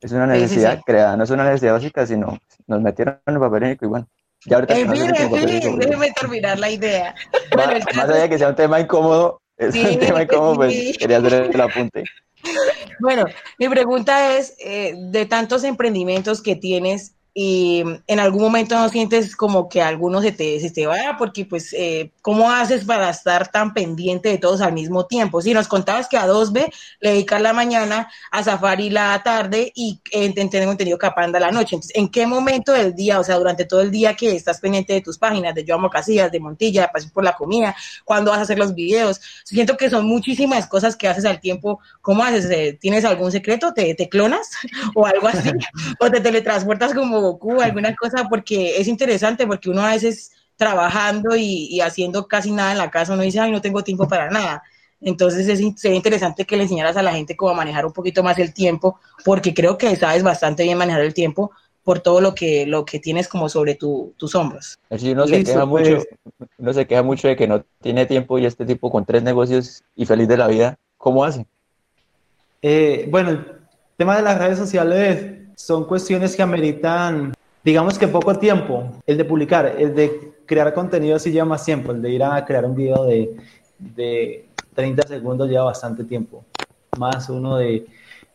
Es una necesidad creada no es una necesidad básica sino nos metieron en el papel higiénico y bueno ya ahorita en fin, en déjeme terminar la idea. Más, más allá de que sea un tema incómodo es un tema incómodo pues quería hacer el apunte. Bueno mi pregunta es eh, de tantos emprendimientos que tienes y en algún momento no sientes como que alguno se te, se te vaya, porque pues, eh, ¿cómo haces para estar tan pendiente de todos al mismo tiempo? Si nos contabas que a 2B le dedicas la mañana, a Safari la tarde y eh, tengo entendido que a Panda la noche. Entonces, ¿en qué momento del día, o sea, durante todo el día que estás pendiente de tus páginas, de Yo Amo Casillas, de Montilla, de por la Comida, cuando vas a hacer los videos? Siento que son muchísimas cosas que haces al tiempo. ¿Cómo haces? Eh, ¿Tienes algún secreto? ¿Te, te clonas o algo así? ¿O te teletransportas como Goku, alguna cosa, porque es interesante, porque uno a veces trabajando y, haciendo casi nada en la casa, uno dice, ay, no tengo tiempo para nada. Entonces es, sería interesante que le enseñaras a la gente cómo manejar un poquito más el tiempo, porque creo que sabes bastante bien manejar el tiempo por todo lo que, lo que tienes como sobre tus hombros. Así uno se, queja mucho, uno se queja mucho de que no tiene tiempo y este tipo con tres negocios y feliz de la vida, ¿cómo hace? Eh, bueno, el tema de las redes sociales son cuestiones que ameritan, digamos que poco tiempo, el de publicar, el de crear contenido sí lleva más tiempo, el de ir a crear un video de, de 30 segundos lleva bastante tiempo, más uno de,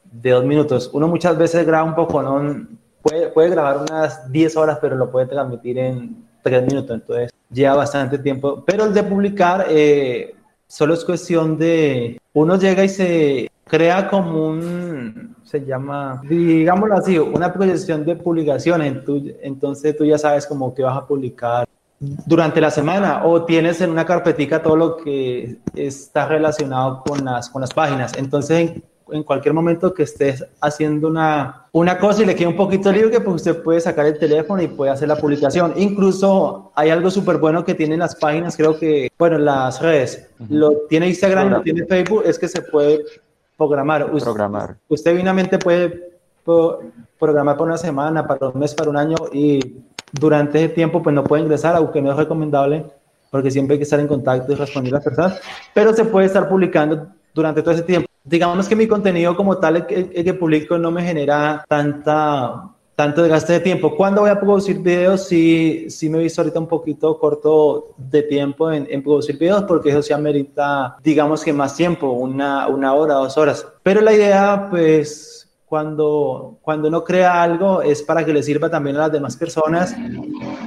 de dos minutos. Uno muchas veces graba un poco, ¿no? Puede, puede grabar unas 10 horas, pero lo puede transmitir en 3 minutos, entonces lleva bastante tiempo. Pero el de publicar, eh, solo es cuestión de, uno llega y se crea como un, se llama, digámoslo así, una proyección de publicaciones. Entonces tú ya sabes como que vas a publicar durante la semana o tienes en una carpetica todo lo que está relacionado con las, con las páginas. Entonces, en, cualquier momento que estés haciendo una, una cosa y le quede un poquito libre, pues usted puede sacar el teléfono y puede hacer la publicación. Incluso hay algo súper bueno que tienen las páginas, creo que, bueno, las redes, lo tiene Instagram, lo tiene Facebook, es que se puede programar. Usted, programar. Usted binamente puede programar por una semana, para un mes, para un año y durante ese tiempo pues no puede ingresar, aunque no es recomendable porque siempre hay que estar en contacto y responder a las personas, pero se puede estar publicando durante todo ese tiempo. Digamos que mi contenido como tal, el, que publico, no me genera tanta, tanto desgaste de tiempo. ¿Cuándo voy a producir videos? Sí, sí me he visto ahorita un poquito corto de tiempo en, en producir videos porque eso sí amerita, digamos que más tiempo, una, una hora, dos horas. Pero la idea, pues cuando, cuando uno crea algo es para que le sirva también a las demás personas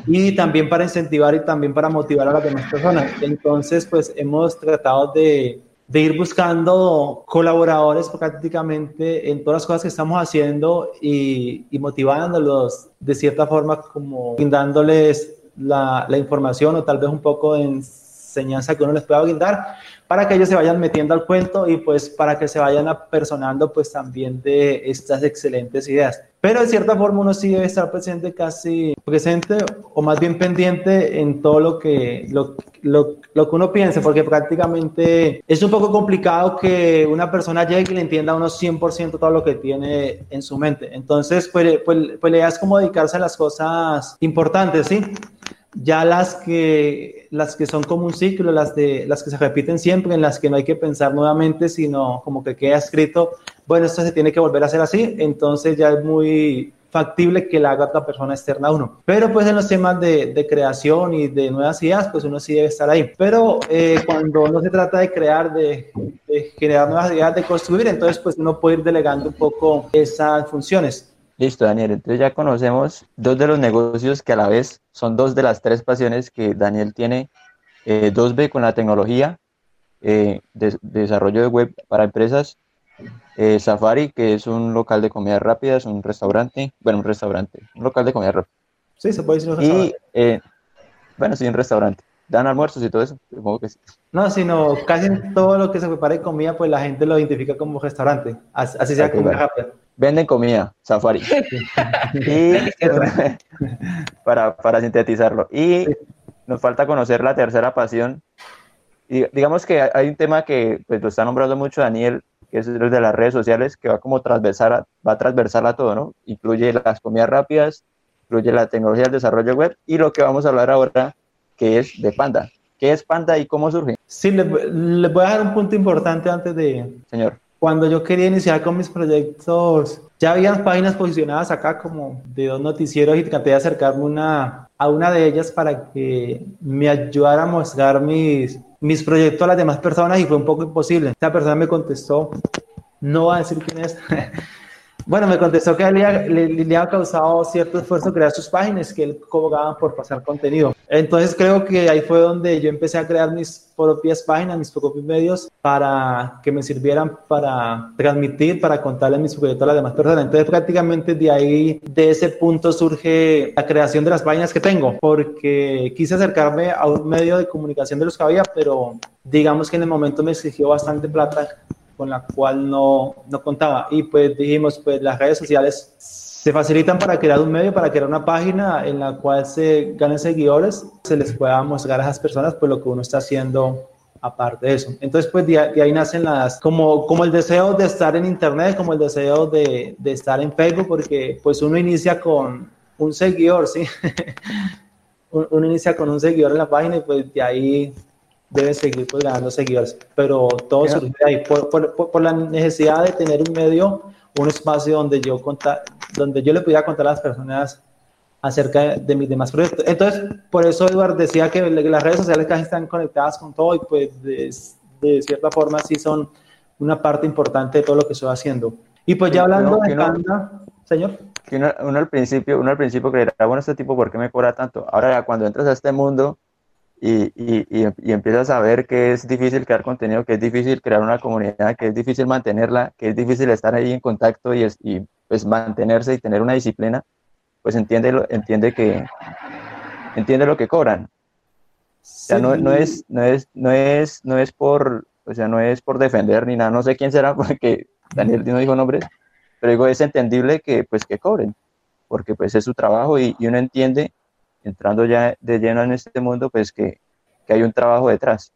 y también para incentivar y también para motivar a las demás personas. Entonces, pues hemos tratado de, de ir buscando colaboradores prácticamente en todas las cosas que estamos haciendo y, y motivándolos de cierta forma como brindándoles la, la información o tal vez un poco de enseñanza que uno les pueda brindar para que ellos se vayan metiendo al cuento y pues para que se vayan apersonando pues también de estas excelentes ideas. Pero de cierta forma uno sí debe estar presente casi presente o más bien pendiente en todo lo que, lo, lo, lo que uno piense, porque prácticamente es un poco complicado que una persona llegue y le entienda a uno 100% todo lo que tiene en su mente. Entonces, pues, pues, pues la idea es como dedicarse a las cosas importantes, ¿sí? Ya las que, las que son como un ciclo, las, de, las que se repiten siempre, en las que no hay que pensar nuevamente, sino como que queda escrito, bueno, esto se tiene que volver a hacer así, entonces ya es muy factible que la haga otra persona externa a uno. Pero pues en los temas de, de creación y de nuevas ideas, pues uno sí debe estar ahí. Pero eh, cuando no se trata de crear, de, de generar nuevas ideas, de construir, entonces pues uno puede ir delegando un poco esas funciones. Listo, Daniel. Entonces ya conocemos dos de los negocios que a la vez son dos de las tres pasiones que Daniel tiene. Eh, 2B con la tecnología, eh, de, desarrollo de web para empresas. Eh, Safari, que es un local de comida rápida, es un restaurante, bueno, un restaurante, un local de comida rápida. Sí, se puede decir un restaurante. Y, eh, bueno, sí, un restaurante. ¿Dan almuerzos y todo eso? Supongo que sí. No, sino casi todo lo que se prepara de comida, pues la gente lo identifica como restaurante. Así, sea comida rápida venden comida, Safari. y, para, para, sintetizarlo. Y nos falta conocer la tercera pasión. Y digamos que hay un tema que pues, lo está nombrando mucho Daniel, que es el de las redes sociales, que va como transversal a, va a transversar a todo, ¿no? Incluye las comidas rápidas, incluye la tecnología del desarrollo web y lo que vamos a hablar ahora, que es de Panda. ¿Qué es Panda y cómo surge? Sí, les le voy a dar un punto importante antes de... Señor cuando yo quería iniciar con mis proyectos, ya habían páginas posicionadas acá como de dos noticieros y traté de acercarme una, a una de ellas para que me ayudara a mostrar mis, mis proyectos a las demás personas y fue un poco imposible. Esta persona me contestó, no va a decir quién es, Bueno, me contestó que le, le, ha causado cierto esfuerzo crear sus páginas, que él cobraba por pasar contenido. Entonces creo que ahí fue donde yo empecé a crear mis propias páginas, mis propios medios, para que me sirvieran para transmitir, para contarle mis proyectos a las demás personas. Entonces prácticamente de ahí, de ese punto surge la creación de las páginas que tengo, porque quise acercarme a un medio de comunicación de los que había, pero digamos que en el momento me exigió bastante plata con la cual no, no contaba. Y pues dijimos, pues las redes sociales se facilitan para crear un medio, para crear una página en la cual se ganen seguidores, se les pueda mostrar a esas personas pues lo que uno está haciendo aparte de eso. Entonces, pues de, ahí nacen las, como, como el deseo de estar en Internet, como el deseo de, de estar en Facebook, porque pues uno inicia con un seguidor, ¿sí? uno inicia con un seguidor en la página y pues de ahí deben seguir pues, ganando seguidores, pero todo surge ahí, por, por, por, la necesidad de tener un medio, un espacio donde yo, contar, donde yo le pudiera contar a las personas acerca de, mis demás proyectos. Entonces, por eso Eduardo decía que las redes sociales casi están conectadas con todo y pues de, de cierta forma sí son una parte importante de todo lo que estoy haciendo. Y pues ya hablando de Panda, señor. Uno, al principio, uno al principio creerá, bueno, este tipo, ¿por qué me cobra tanto? Ahora, cuando entras a este mundo y, y, y, empiezas a ver que es difícil crear contenido, que es difícil crear una comunidad, que es difícil mantenerla, que es difícil estar ahí en contacto y, y pues mantenerse y tener una disciplina, pues entiende, entiende que entiende lo que cobran. O sea, no, no, es, no, es, no, es, no es por, o sea, no es por defender ni nada, no sé quién será, porque Daniel no dijo nombres, pero digo, es entendible que, pues, que cobren, porque pues es su trabajo y, uno entiende, entrando ya de lleno en este mundo, pues que, que hay un trabajo detrás.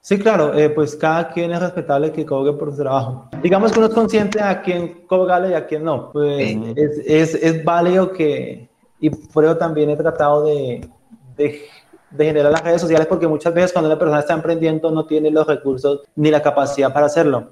Sí, claro, eh, pues cada quien es respetable que cobre por su trabajo. Digamos que uno es consciente a quién cobrarle y a quién no. Pues es, es, es, válido que, y por eso también he tratado de, de, de, generar las redes sociales, porque muchas veces cuando una persona está emprendiendo no tiene los recursos ni la capacidad para hacerlo.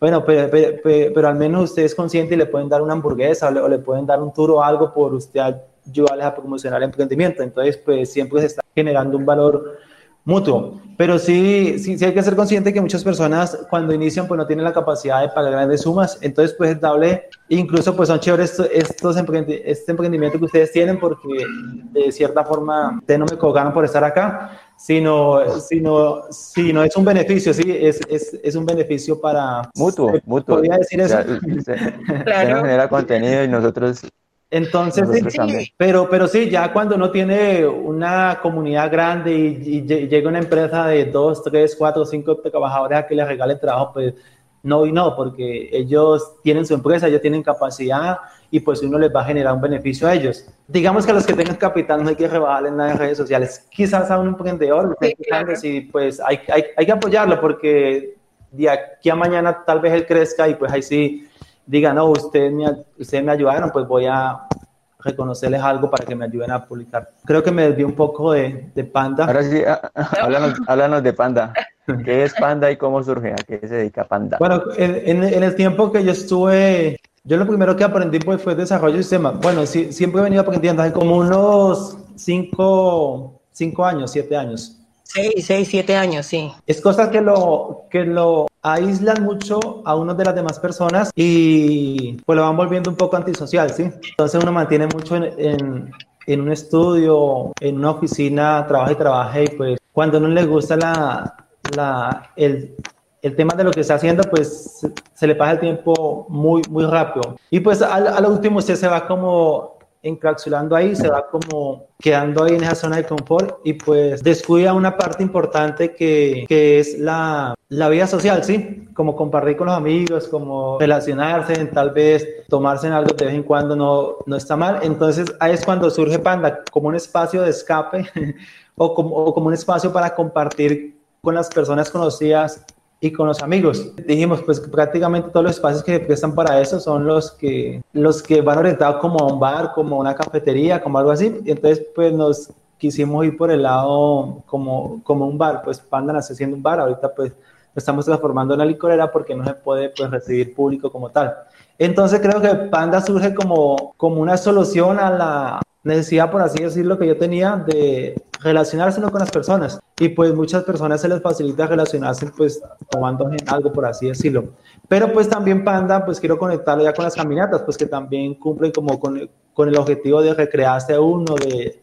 Bueno, pero, pero, pero, al menos usted es consciente y le pueden dar una hamburguesa o le, o le pueden dar un tour o algo por usted ayudarles a promocionar el emprendimiento. Entonces, pues siempre se está generando un valor mutuo. Pero sí, sí, sí hay que ser consciente que muchas personas cuando inician pues no tienen la capacidad de pagar grandes sumas. Entonces pues es dable, incluso pues son chéveres estos, estos este emprendimiento que ustedes tienen porque de cierta forma ustedes no me cobran por estar acá, sino, sino, sino es un beneficio, sí, es, es, es un beneficio para... Mutuo, mutuo. ¿Podría decir eso? claro. genera contenido y nosotros entonces, sí, pero, pero sí, ya cuando uno tiene una comunidad grande y, llega una empresa de dos, tres, cuatro, cinco trabajadores a que les regalen trabajo, pues no y no, porque ellos tienen su empresa, ellos tienen capacidad y pues uno les va a generar un beneficio a ellos. Digamos que a los que tengan capital no hay que rebajarle nada en redes sociales. Quizás a un emprendedor, sí, pues hay, hay, hay que apoyarlo porque de aquí a mañana tal vez él crezca y pues ahí sí diga, no, ustedes me, ustedes me ayudaron, pues voy a reconocerles algo para que me ayuden a publicar. Creo que me desvié un poco de, de Panda. Ahora sí, ah, háblanos, háblanos, de Panda. ¿Qué es Panda y cómo surge? ¿A qué se dedica Panda? Bueno, en, en, el tiempo que yo estuve, yo lo primero que aprendí pues, fue desarrollo de sistemas. Bueno, sí, siempre he venido aprendiendo, hace como unos cinco, cinco años, siete años. Seis, seis, siete años, sí. Es cosa que lo, que lo aíslan mucho a uno de las demás personas y pues lo van volviendo un poco antisocial, ¿sí? Entonces uno mantiene mucho en, en, un estudio, en una oficina, trabaja y trabaja y pues cuando no le gusta la, la, el, el tema de lo que está haciendo, pues se le pasa el tiempo muy, muy rápido. Y pues al, al último usted se va como encapsulando ahí, se va como quedando ahí en esa zona de confort y pues descuida una parte importante que, que es la, la, vida social, ¿sí? Como compartir con los amigos, como relacionarse, tal vez tomarse en algo de vez en cuando no, no está mal. Entonces ahí es cuando surge Panda como un espacio de escape o como, o como un espacio para compartir con las personas conocidas y con los amigos. Dijimos, pues prácticamente todos los espacios que prestan para eso son los que, los que van orientados como a un bar, como una cafetería, como algo así. Y entonces, pues nos quisimos ir por el lado como, como un bar, pues Panda nace siendo un bar, ahorita pues lo estamos transformando en una licorera porque no se puede pues recibir público como tal. Entonces creo que Panda surge como, como una solución a la necesidad, por así decirlo, que yo tenía de relacionarse con las personas. Y pues muchas personas se les facilita relacionarse pues tomando algo, por así decirlo. Pero pues también Panda, pues quiero conectarlo ya con las caminatas, pues que también cumplen como con, con el objetivo de recrearse uno, de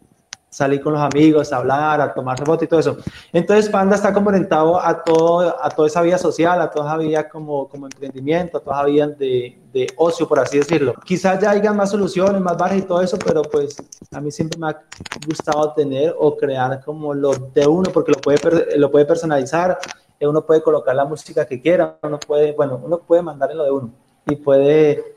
salir con los amigos, a hablar, a tomarse fotos y todo eso. Entonces Panda está como orientado a, todo, a toda esa vida social, a toda esa vida como, como emprendimiento, a toda esa vida de, de ocio, por así decirlo. Quizás ya haya más soluciones, más bajas y todo eso, pero pues a mí siempre me ha gustado tener o crear como lo de uno, porque lo puede, lo puede personalizar, uno puede colocar la música que quiera, uno puede, bueno, uno puede mandar en lo de uno y puede,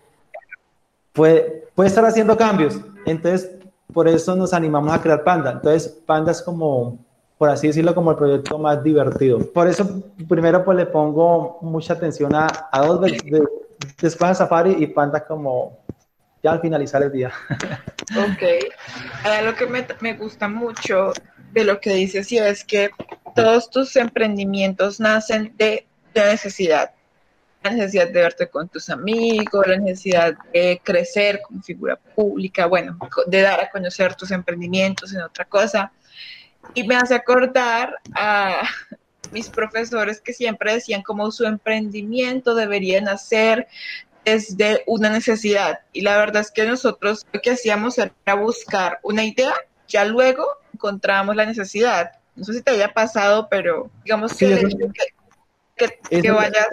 puede, puede estar haciendo cambios. Entonces, por eso nos animamos a crear Panda. Entonces, Panda es como, por así decirlo, como el proyecto más divertido. Por eso, primero, pues le pongo mucha atención a, a dos de, de, después Safari y Panda como ya al finalizar el día. Ok. Ahora, lo que me, me gusta mucho de lo que dices, sí, es que todos tus emprendimientos nacen de, de necesidad. La necesidad de verte con tus amigos, la necesidad de crecer como figura pública, bueno, de dar a conocer tus emprendimientos en otra cosa. Y me hace acordar a mis profesores que siempre decían como su emprendimiento debería nacer desde una necesidad. Y la verdad es que nosotros lo que hacíamos era buscar una idea, ya luego encontrábamos la necesidad. No sé si te haya pasado, pero digamos que, que, vayas.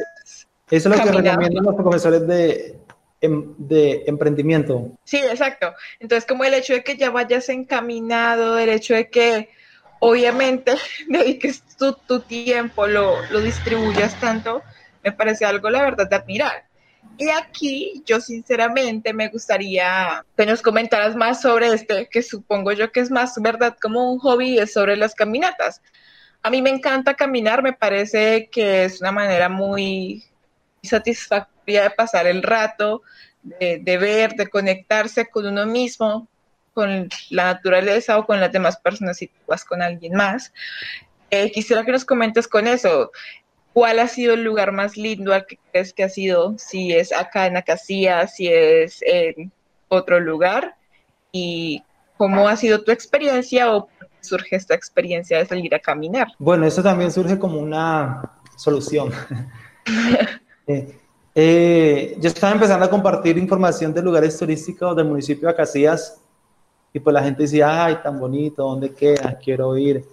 Eso es lo que recomiendan los profesores de, em, de emprendimiento. Sí, exacto. Entonces, como el hecho de que ya vayas encaminado, el hecho de que obviamente dediques tu, tu tiempo, lo, lo distribuyas tanto, me parece algo, la verdad, de admirar. Y aquí yo sinceramente me gustaría que nos comentaras más sobre este, que supongo yo que es más verdad como un hobby, es sobre las caminatas. A mí me encanta caminar, me parece que es una manera muy satisfactoria de pasar el rato, de, ver, de conectarse con uno mismo, con la naturaleza o con las demás personas si tú vas con alguien más. Eh, quisiera que nos comentes con eso. ¿Cuál ha sido el lugar más lindo al que crees que ha sido? Si es acá en Acacia, si es en otro lugar. ¿Y cómo ha sido tu experiencia o surge esta experiencia de salir a caminar? Bueno, eso también surge como una solución. Eh, eh, yo estaba empezando a compartir información de lugares turísticos del municipio de Acacias y pues la gente decía, ay, tan bonito, ¿dónde queda? Quiero ir.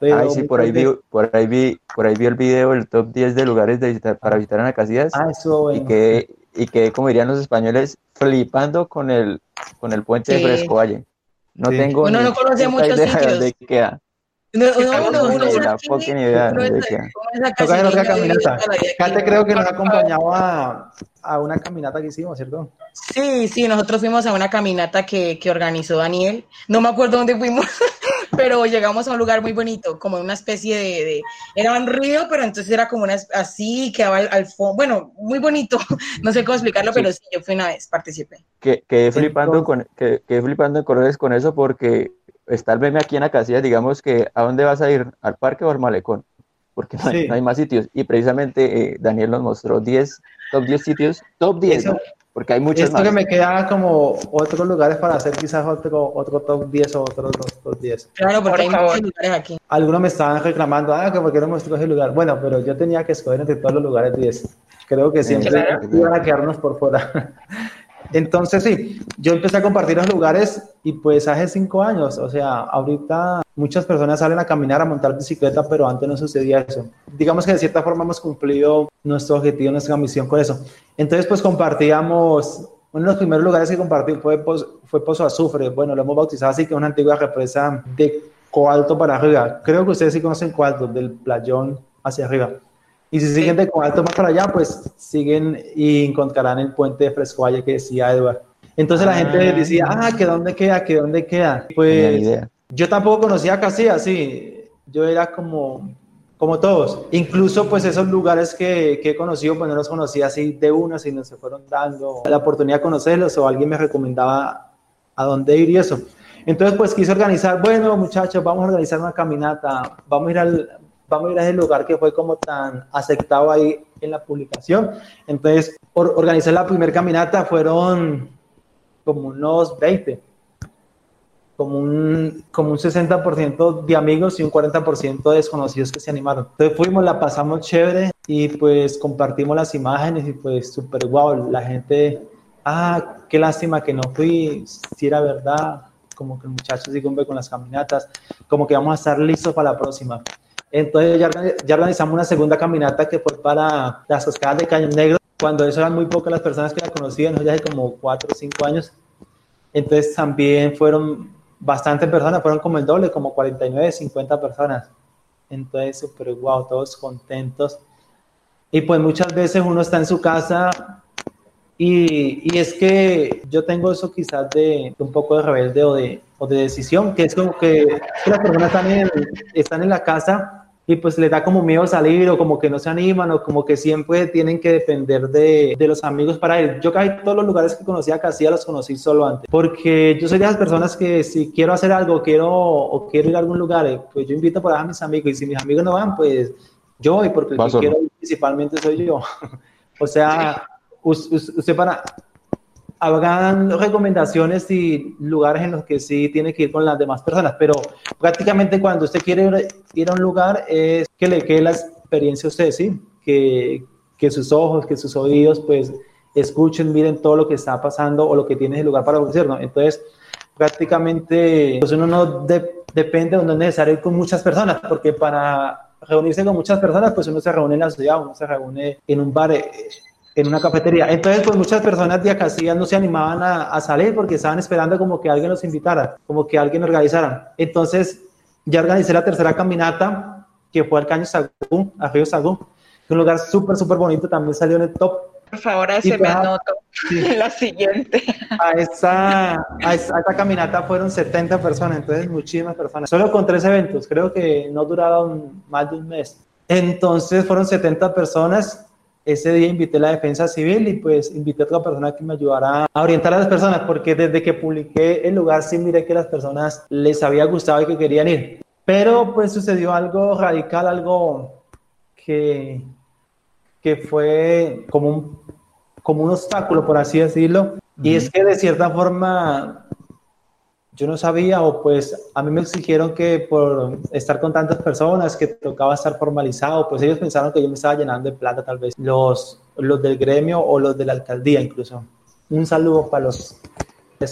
Ay, sí, por ahí, vi, por, ahí vi, por ahí vi el video, el top 10 de lugares de visitar, para visitar en Acacias. Ah, eso bueno. Y que, y que, como dirían los españoles, flipando con el, con el puente de Fresco Valle. No tengo Uno no conoce muchos sitios. De queda. No, no, no, no, una poca idea de. Toca en otra caminata. Kate creo que nos acompañaba a una caminata que hicimos, ¿cierto? Sí, sí, nosotros fuimos a una caminata que, que organizó Daniel. No me acuerdo dónde fuimos, pero llegamos a un lugar muy bonito, como una especie de, era un río, pero entonces era como una así, quedaba al, fondo, bueno, muy bonito, no sé cómo explicarlo, pero sí, yo fui una vez, participé. Que, quedé flipando con, que, flipando en colores con eso porque está el meme aquí en Acacias, digamos que ¿a dónde vas a ir? ¿Al parque o al malecón? Porque no hay, más sitios. Y precisamente eh, Daniel nos mostró 10, top 10 sitios, top 10, porque hay muchos Esto que me queda como otros lugares para hacer quizás otro, otro top 10 o otros top 10. Claro, porque hay muchos lugares aquí. Algunos me estaban reclamando, ah, que porque no mostró ese lugar. Bueno, pero yo tenía que escoger entre todos los lugares 10. Creo que siempre iban a quedarnos por fuera. Entonces, sí, yo empecé a compartir los lugares y pues hace cinco años, o sea, ahorita muchas personas salen a caminar, a montar bicicleta, pero antes no sucedía eso. Digamos que de cierta forma hemos cumplido nuestro objetivo, nuestra misión con eso. Entonces, pues compartíamos, uno de los primeros lugares que compartí fue, fue Pozo Azufre, bueno, lo hemos bautizado así, que es una antigua represa de Coalto para arriba. Creo que ustedes sí conocen Coalto, del playón hacia arriba. Y si siguen de Coalto más para allá, pues siguen y encontrarán el puente de Frescovalle que decía Edward. Entonces la gente ah. decía, ah, que dónde queda, que dónde queda. Pues yo tampoco conocía casi así. Yo era como, como todos. Incluso pues esos lugares que, que he conocido, pues no los conocía así de uno, sino se fueron dando la oportunidad de conocerlos o alguien me recomendaba a dónde ir y eso. Entonces pues quise organizar, bueno muchachos, vamos a organizar una caminata, vamos a ir al, vamos a ir a ese lugar que fue como tan aceptado ahí en la publicación. Entonces, por organizar la primera caminata fueron como unos 20, como un, como un 60% de amigos y un 40% de desconocidos que se animaron. Entonces fuimos, la pasamos chévere y pues compartimos las imágenes y pues súper guau, la gente, ah, qué lástima que no fui, si era verdad, como que el muchacho sigue con las caminatas, como que vamos a estar listos para la próxima. Entonces ya, organizamos una segunda caminata que fue para las cascadas de Cañón Negro, cuando eso eran muy pocas las personas que la conocían, ya hace como cuatro o cinco años. Entonces también fueron bastantes personas, fueron como el doble, como 49, 50 personas. Entonces, súper guau, todos contentos. Y pues muchas veces uno está en su casa y, y, es que yo tengo eso quizás de, un poco de rebelde o de, o de decisión, que es como que, que las personas están en, están en la casa y pues les da como miedo salir o como que no se animan o como que siempre tienen que depender de, de los amigos para ir. Yo casi todos los lugares que conocía casi los conocí solo antes, porque yo soy de esas personas que si quiero hacer algo quiero o quiero ir a algún lugar, eh, pues yo invito por ahí a mis amigos y si mis amigos no van, pues yo voy porque el que quiero ir principalmente soy yo. O sea, usted para, hagan recomendaciones y lugares en los que sí tiene que ir con las demás personas, pero prácticamente cuando usted quiere ir a un lugar es que le quede la experiencia a usted, ¿sí? Que, que sus ojos, que sus oídos, pues escuchen, miren todo lo que está pasando o lo que tiene el lugar para ofrecer, ¿no? Entonces, prácticamente, pues uno no depende, no es necesario ir con muchas personas, porque para reunirse con muchas personas, pues uno se reúne en la ciudad, uno se reúne en un bar, eh, en una cafetería. Entonces, pues muchas personas de Acacias no se animaban a, salir porque estaban esperando como que alguien los invitara, como que alguien organizara. Entonces, ya organicé la tercera caminata, que fue al Caño Sagún, a Río Sagún, un lugar súper, súper bonito, también salió en el top. Por favor, a ese me anoto. La siguiente. A esa, a esa, caminata fueron 70 personas, entonces muchísimas personas. Solo con tres eventos, creo que no duraron más de un mes. Entonces fueron 70 personas ese día invité a la defensa civil y pues invité a otra persona que me ayudara a orientar a las personas, porque desde que publiqué el lugar sí miré que las personas les había gustado y que querían ir. Pero pues sucedió algo radical, algo que, que fue como un, como un obstáculo, por así decirlo. Y es que de cierta forma yo no sabía o pues a mí me exigieron que por estar con tantas personas que tocaba estar formalizado, pues ellos pensaron que yo me estaba llenando de plata tal vez, los, los del gremio o los de la alcaldía incluso. Un saludo para los,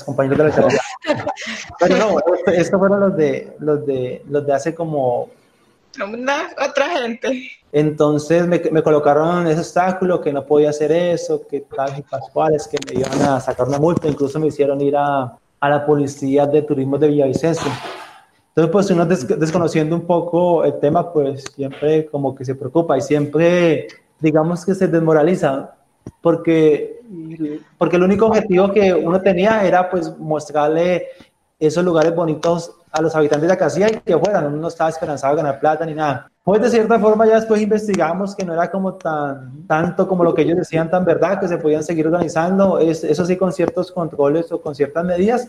compañeros de la alcaldía. Pero no, estos fueron los de, los de, los de hace como... Una, otra gente. Entonces me, me, colocaron ese obstáculo, que no podía hacer eso, que tal y pascuales, que me iban a sacar una multa, incluso me hicieron ir a, a la policía de turismo de Villavicencio. Entonces, pues uno desconociendo un poco el tema, pues siempre como que se preocupa y siempre, digamos que se desmoraliza, porque, porque el único objetivo que uno tenía era pues mostrarle esos lugares bonitos a los habitantes de Acacia y que fueran, uno no estaba esperanzado de ganar plata ni nada. Pues de cierta forma ya después investigamos que no era como tan, tanto como lo que ellos decían tan verdad, que se podían seguir organizando, es, eso sí con ciertos controles o con ciertas medidas.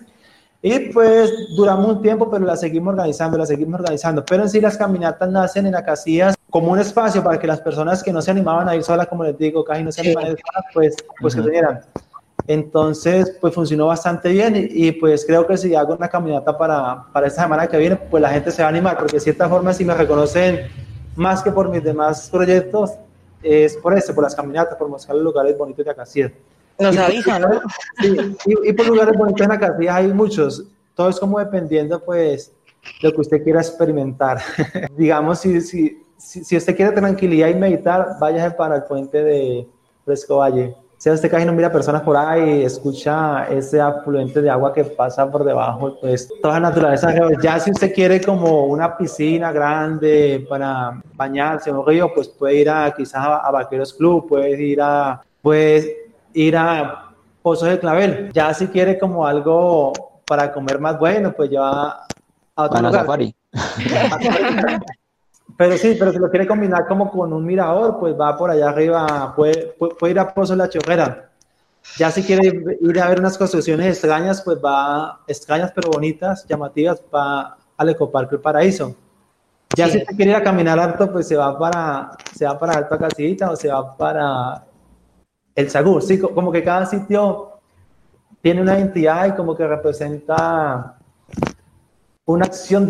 Y pues duramos un tiempo, pero la seguimos organizando, la seguimos organizando. Pero en sí las caminatas nacen en Acacias como un espacio para que las personas que no se animaban a ir solas, como les digo, casi no se animaban a ir solas, pues, pues que se dieran. Entonces, pues funcionó bastante bien y, pues creo que si hago una caminata para, para esta semana que viene, pues la gente se va a animar, porque de cierta forma si me reconocen más que por mis demás proyectos, es por eso, por las caminatas, por mostrar los lugares bonitos de Acacias. Nos avisa, ¿no? Sí, y, por lugares bonitos en Acacias hay muchos, todo es como dependiendo pues de lo que usted quiera experimentar. Digamos, si, si, si, si usted quiere tranquilidad y meditar, váyase para el puente de Fresco Valle si usted casi no mira personas por ahí, escucha ese afluente de agua que pasa por debajo, pues toda la naturaleza. Ya si usted quiere como una piscina grande para bañarse en un río, pues puede ir a quizás a, Vaqueros Club, puede ir a, pues, ir a Pozos de Clavel. Ya si quiere como algo para comer más bueno, pues ya va a otro lugar. Safari. Pero sí, pero si lo quiere combinar como con un mirador, pues va por allá arriba, puede, puede, ir a Pozo de la Chorrera. Ya si quiere ir a ver unas construcciones extrañas, pues va, extrañas pero bonitas, llamativas, va al Ecoparque El Paraíso. Ya si quiere ir a caminar alto, pues se va para, se va para Alta Casita o se va para el Sagur. Sí, como que cada sitio tiene una identidad y como que representa una acción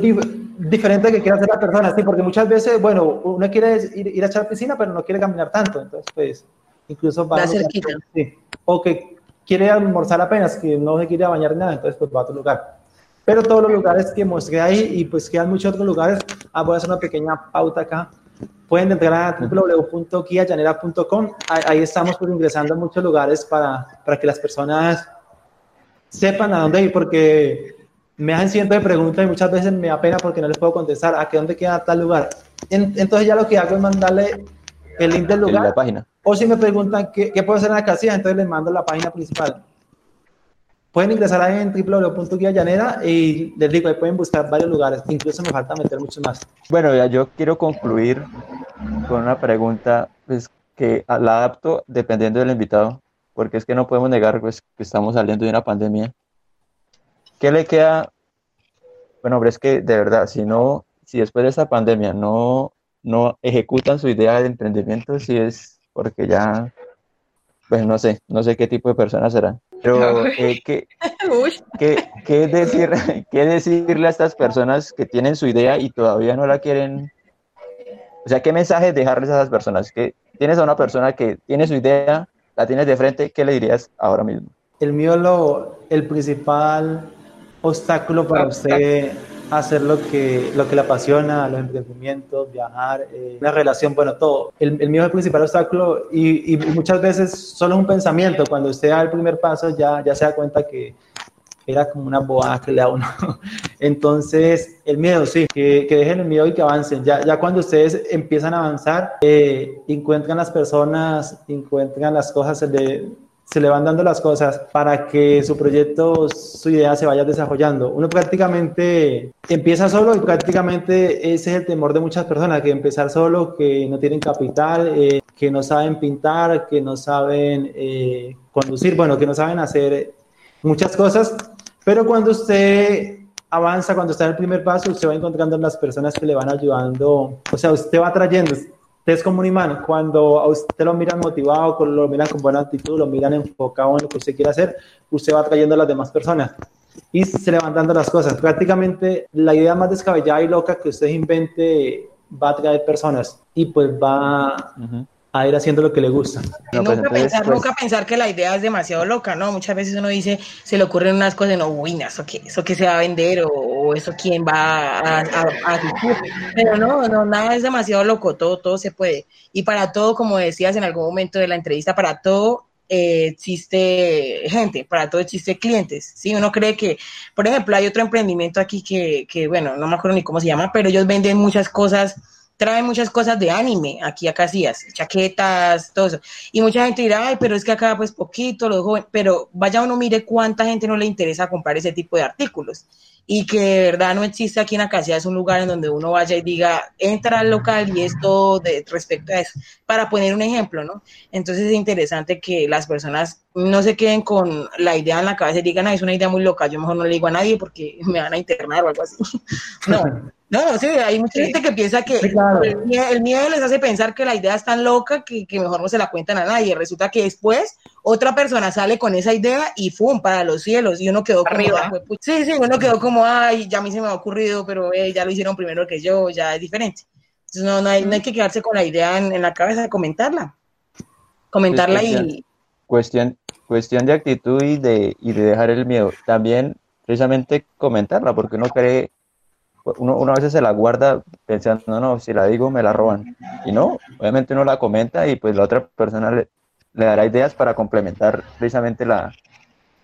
diferente que quiere hacer la persona, sí, porque muchas veces, bueno, uno quiere ir, ir a echar piscina, pero no quiere caminar tanto, entonces, pues, incluso va a cerquita. Sí. O que quiere almorzar apenas, que no se quiere bañar nada, entonces, pues va a otro lugar. Pero todos los lugares que mostré ahí, y pues quedan muchos otros lugares, ah, voy a hacer una pequeña pauta acá. Pueden entrar a www.guiallanera.com, ahí estamos pues, ingresando a muchos lugares para, para que las personas sepan a dónde ir, porque me hacen cientos de preguntas y muchas veces me da pena porque no les puedo contestar a qué dónde queda tal lugar. entonces ya lo que hago es mandarle el link del lugar. La página. O si me preguntan qué, qué puedo hacer en la casilla, entonces les mando la página principal. Pueden ingresar ahí en www.guiallanera y les digo, ahí pueden buscar varios lugares. Incluso me falta meter muchos más. Bueno, ya yo quiero concluir con una pregunta pues, que la adapto dependiendo del invitado, porque es que no podemos negar pues, que estamos saliendo de una pandemia ¿Qué le queda? Bueno, hombre, es que de verdad, si no, si después de esta pandemia no, no ejecutan su idea de emprendimiento, si es porque ya pues no sé, no sé qué tipo de personas serán. Pero, eh, ¿qué, qué, qué, decir, ¿qué decirle a estas personas que tienen su idea y todavía no la quieren? O sea, ¿qué mensaje dejarles a esas personas? Que tienes a una persona que tiene su idea, la tienes de frente, ¿qué le dirías ahora mismo? El mío, lo, el principal obstáculo para usted hacer lo que, lo que le apasiona, los emprendimientos, viajar, eh, la relación, bueno, todo. El, el, mío es el principal obstáculo y, muchas veces solo es un pensamiento. Cuando usted da el primer paso ya, ya se da cuenta que era como una boada que le da uno. Entonces, el miedo, sí, que, que, dejen el miedo y que avancen. Ya, ya cuando ustedes empiezan a avanzar, eh, encuentran las personas, encuentran las cosas de, se le van dando las cosas para que su proyecto, su idea se vaya desarrollando. Uno prácticamente empieza solo y prácticamente ese es el temor de muchas personas, que empezar solo, que no tienen capital, eh, que no saben pintar, que no saben eh, conducir, bueno, que no saben hacer muchas cosas, pero cuando usted avanza, cuando está en el primer paso, usted va encontrando las personas que le van ayudando, o sea, usted va trayendo es como un imán. Cuando a usted lo miran motivado, lo miran con buena actitud, lo miran enfocado en lo que usted quiere hacer, usted va trayendo a las demás personas y se le van dando las cosas. Prácticamente la idea más descabellada y loca que usted invente va a traer personas y pues va, a ir haciendo lo que le gusta. No, pues nunca, pensar, pues nunca pensar que la idea es demasiado loca, ¿no? Muchas veces uno dice, se le ocurren unas cosas, no, uy, eso que, eso que se va a vender o, eso quién va a, a, Pero no, no, nada es demasiado loco, todo, todo se puede. Y para todo, como decías en algún momento de la entrevista, para todo eh, existe gente, para todo existe clientes, ¿sí? Uno cree que, por ejemplo, hay otro emprendimiento aquí que, que, bueno, no me acuerdo ni cómo se llama, pero ellos venden muchas cosas trae muchas cosas de anime aquí a Casillas, chaquetas, todo eso. Y mucha gente dirá, ay, pero es que acá pues poquito, los jóvenes, pero vaya uno mire cuánta gente no le interesa comprar ese tipo de artículos. Y que de verdad no existe aquí en Acacias un lugar en donde uno vaya y diga, entra al local y esto de respecto a eso, para poner un ejemplo, ¿no? Entonces es interesante que las personas no se queden con la idea en la cabeza y digan, ay, es una idea muy loca, yo mejor no le digo a nadie porque me van a internar o algo así. no, No, sí, hay mucha gente que piensa que el, miedo, les hace pensar que la idea es tan loca que, mejor no se la cuentan a nadie. Resulta que después otra persona sale con esa idea y ¡fum! para los cielos. Y uno quedó como, sí, sí, uno quedó como, ay, ya a mí se me ha ocurrido, pero eh, ya lo hicieron primero que yo, ya es diferente. Entonces no, no, hay, no hay que quedarse con la idea en, la cabeza de comentarla. Comentarla y... Cuestión, cuestión de actitud y de, y de dejar el miedo. También precisamente comentarla, porque uno cree uno, uno, a veces se la guarda pensando, no, no, si la digo me la roban. Y no, obviamente uno la comenta y pues la otra persona le, le dará ideas para complementar precisamente la,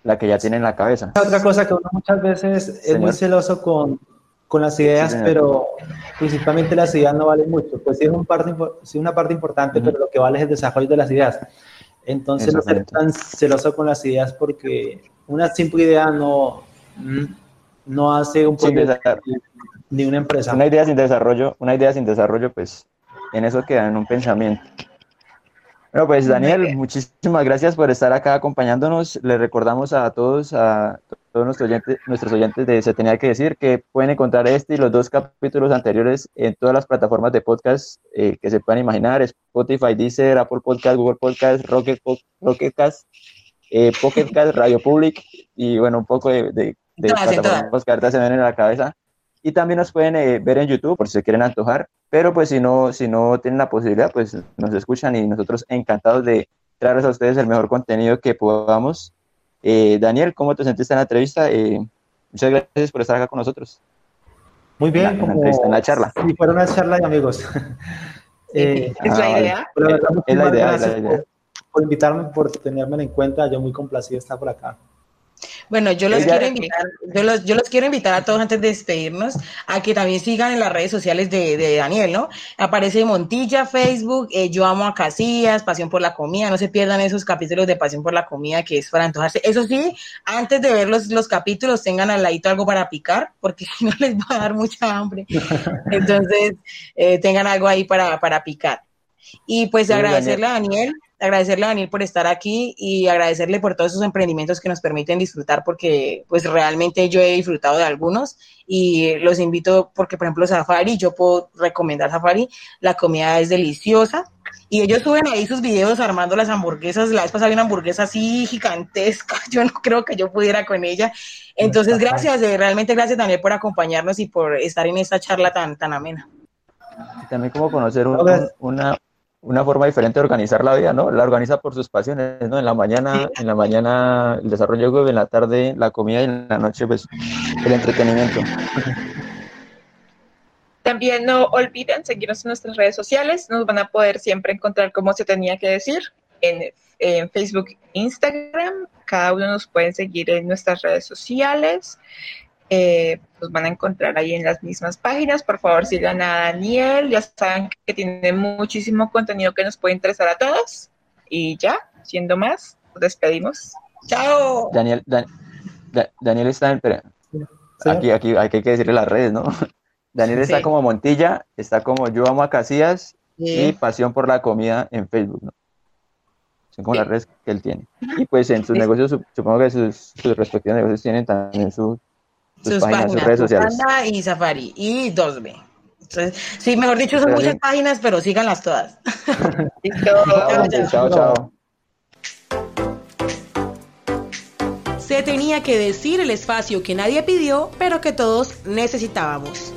la, que ya tiene en la cabeza. Otra cosa que uno muchas veces es muy celoso con, con las ideas, pero principalmente las ideas no valen mucho. Pues sí es, un parte, sí una parte importante, pero lo que vale es el desarrollo de las ideas. Entonces no ser tan celoso con las ideas porque una simple idea no, no hace un proyecto ni una empresa. Una idea sin desarrollo, una idea sin desarrollo, pues en eso queda en un pensamiento. Bueno, pues Daniel, muchísimas gracias por estar acá acompañándonos. Le recordamos a todos, a todos nuestros oyentes, nuestros oyentes de Se Tenía que Decir, que pueden encontrar este y los dos capítulos anteriores en todas las plataformas de podcast eh, que se puedan imaginar, Spotify, Deezer, Apple Podcast, Google Podcast, Rocket, Rocket Cast, eh, Pocket Cast, Radio Public y bueno, un poco de, de, de plataformas que ahorita se ven en la cabeza. Y también nos pueden eh, ver en YouTube por si se quieren antojar, pero pues si no, si no tienen la posibilidad, pues nos escuchan y nosotros encantados de traerles a ustedes el mejor contenido que podamos. Eh, Daniel, ¿cómo te sentiste en la entrevista? Eh, muchas gracias por estar acá con nosotros. Muy bien, como en la charla. Sí, fue una charla de amigos. ¿Es la ah, idea? es la idea, es la idea. Por, por invitarme, por tenerme en cuenta. Yo muy complacido de estar por acá. Bueno, yo los quiero invitar, yo los, yo los quiero invitar a todos antes de despedirnos a que también sigan en las redes sociales de, Daniel, ¿no? Aparece Montilla, Facebook, eh, Yo Amo a Casillas, Pasión por la Comida, no se pierdan esos capítulos de Pasión por la Comida que es para antojarse. Eso sí, antes de ver los, los capítulos, tengan al ladito algo para picar, porque si no les va a dar mucha hambre. Entonces, eh, tengan algo ahí para, para picar. Y pues agradecerle a Daniel agradecerle a Daniel por estar aquí y agradecerle por todos esos emprendimientos que nos permiten disfrutar porque pues realmente yo he disfrutado de algunos y los invito porque por ejemplo Safari, yo puedo recomendar Safari, la comida es deliciosa y ellos suben ahí sus videos armando las hamburguesas, la vez pasada había una hamburguesa así gigantesca, yo no creo que yo pudiera con ella, entonces gracias, eh, realmente gracias Daniel por acompañarnos y por estar en esta charla tan, tan amena. También como conocer una, una forma diferente de organizar la vida, ¿no? La organiza por sus pasiones, ¿no? En la mañana, en la mañana el desarrollo web, en la tarde la comida y en la noche pues el entretenimiento. También no olviden seguirnos en nuestras redes sociales, nos van a poder siempre encontrar como se tenía que decir en, en Facebook, Instagram, cada uno nos puede seguir en nuestras redes sociales eh, los van a encontrar ahí en las mismas páginas. Por favor, sigan a Daniel, ya saben que tiene muchísimo contenido que nos puede interesar a todos. Y ya, siendo más, nos despedimos. Chao. Daniel, Daniel está en... Aquí, aquí hay que decirle las redes, ¿no? Daniel está como Montilla, está como Yo Amo a Casillas y Pasión por la Comida en Facebook, ¿no? Son como las redes que él tiene. Y pues en sus negocios, supongo que sus, sus respectivos negocios tienen también su sus, páginas, sus redes sociales. y Safari y 2B. Entonces, sí, mejor dicho, son muchas páginas, pero síganlas todas. chao, chao. Se tenía que decir el espacio que nadie pidió, pero que todos necesitábamos.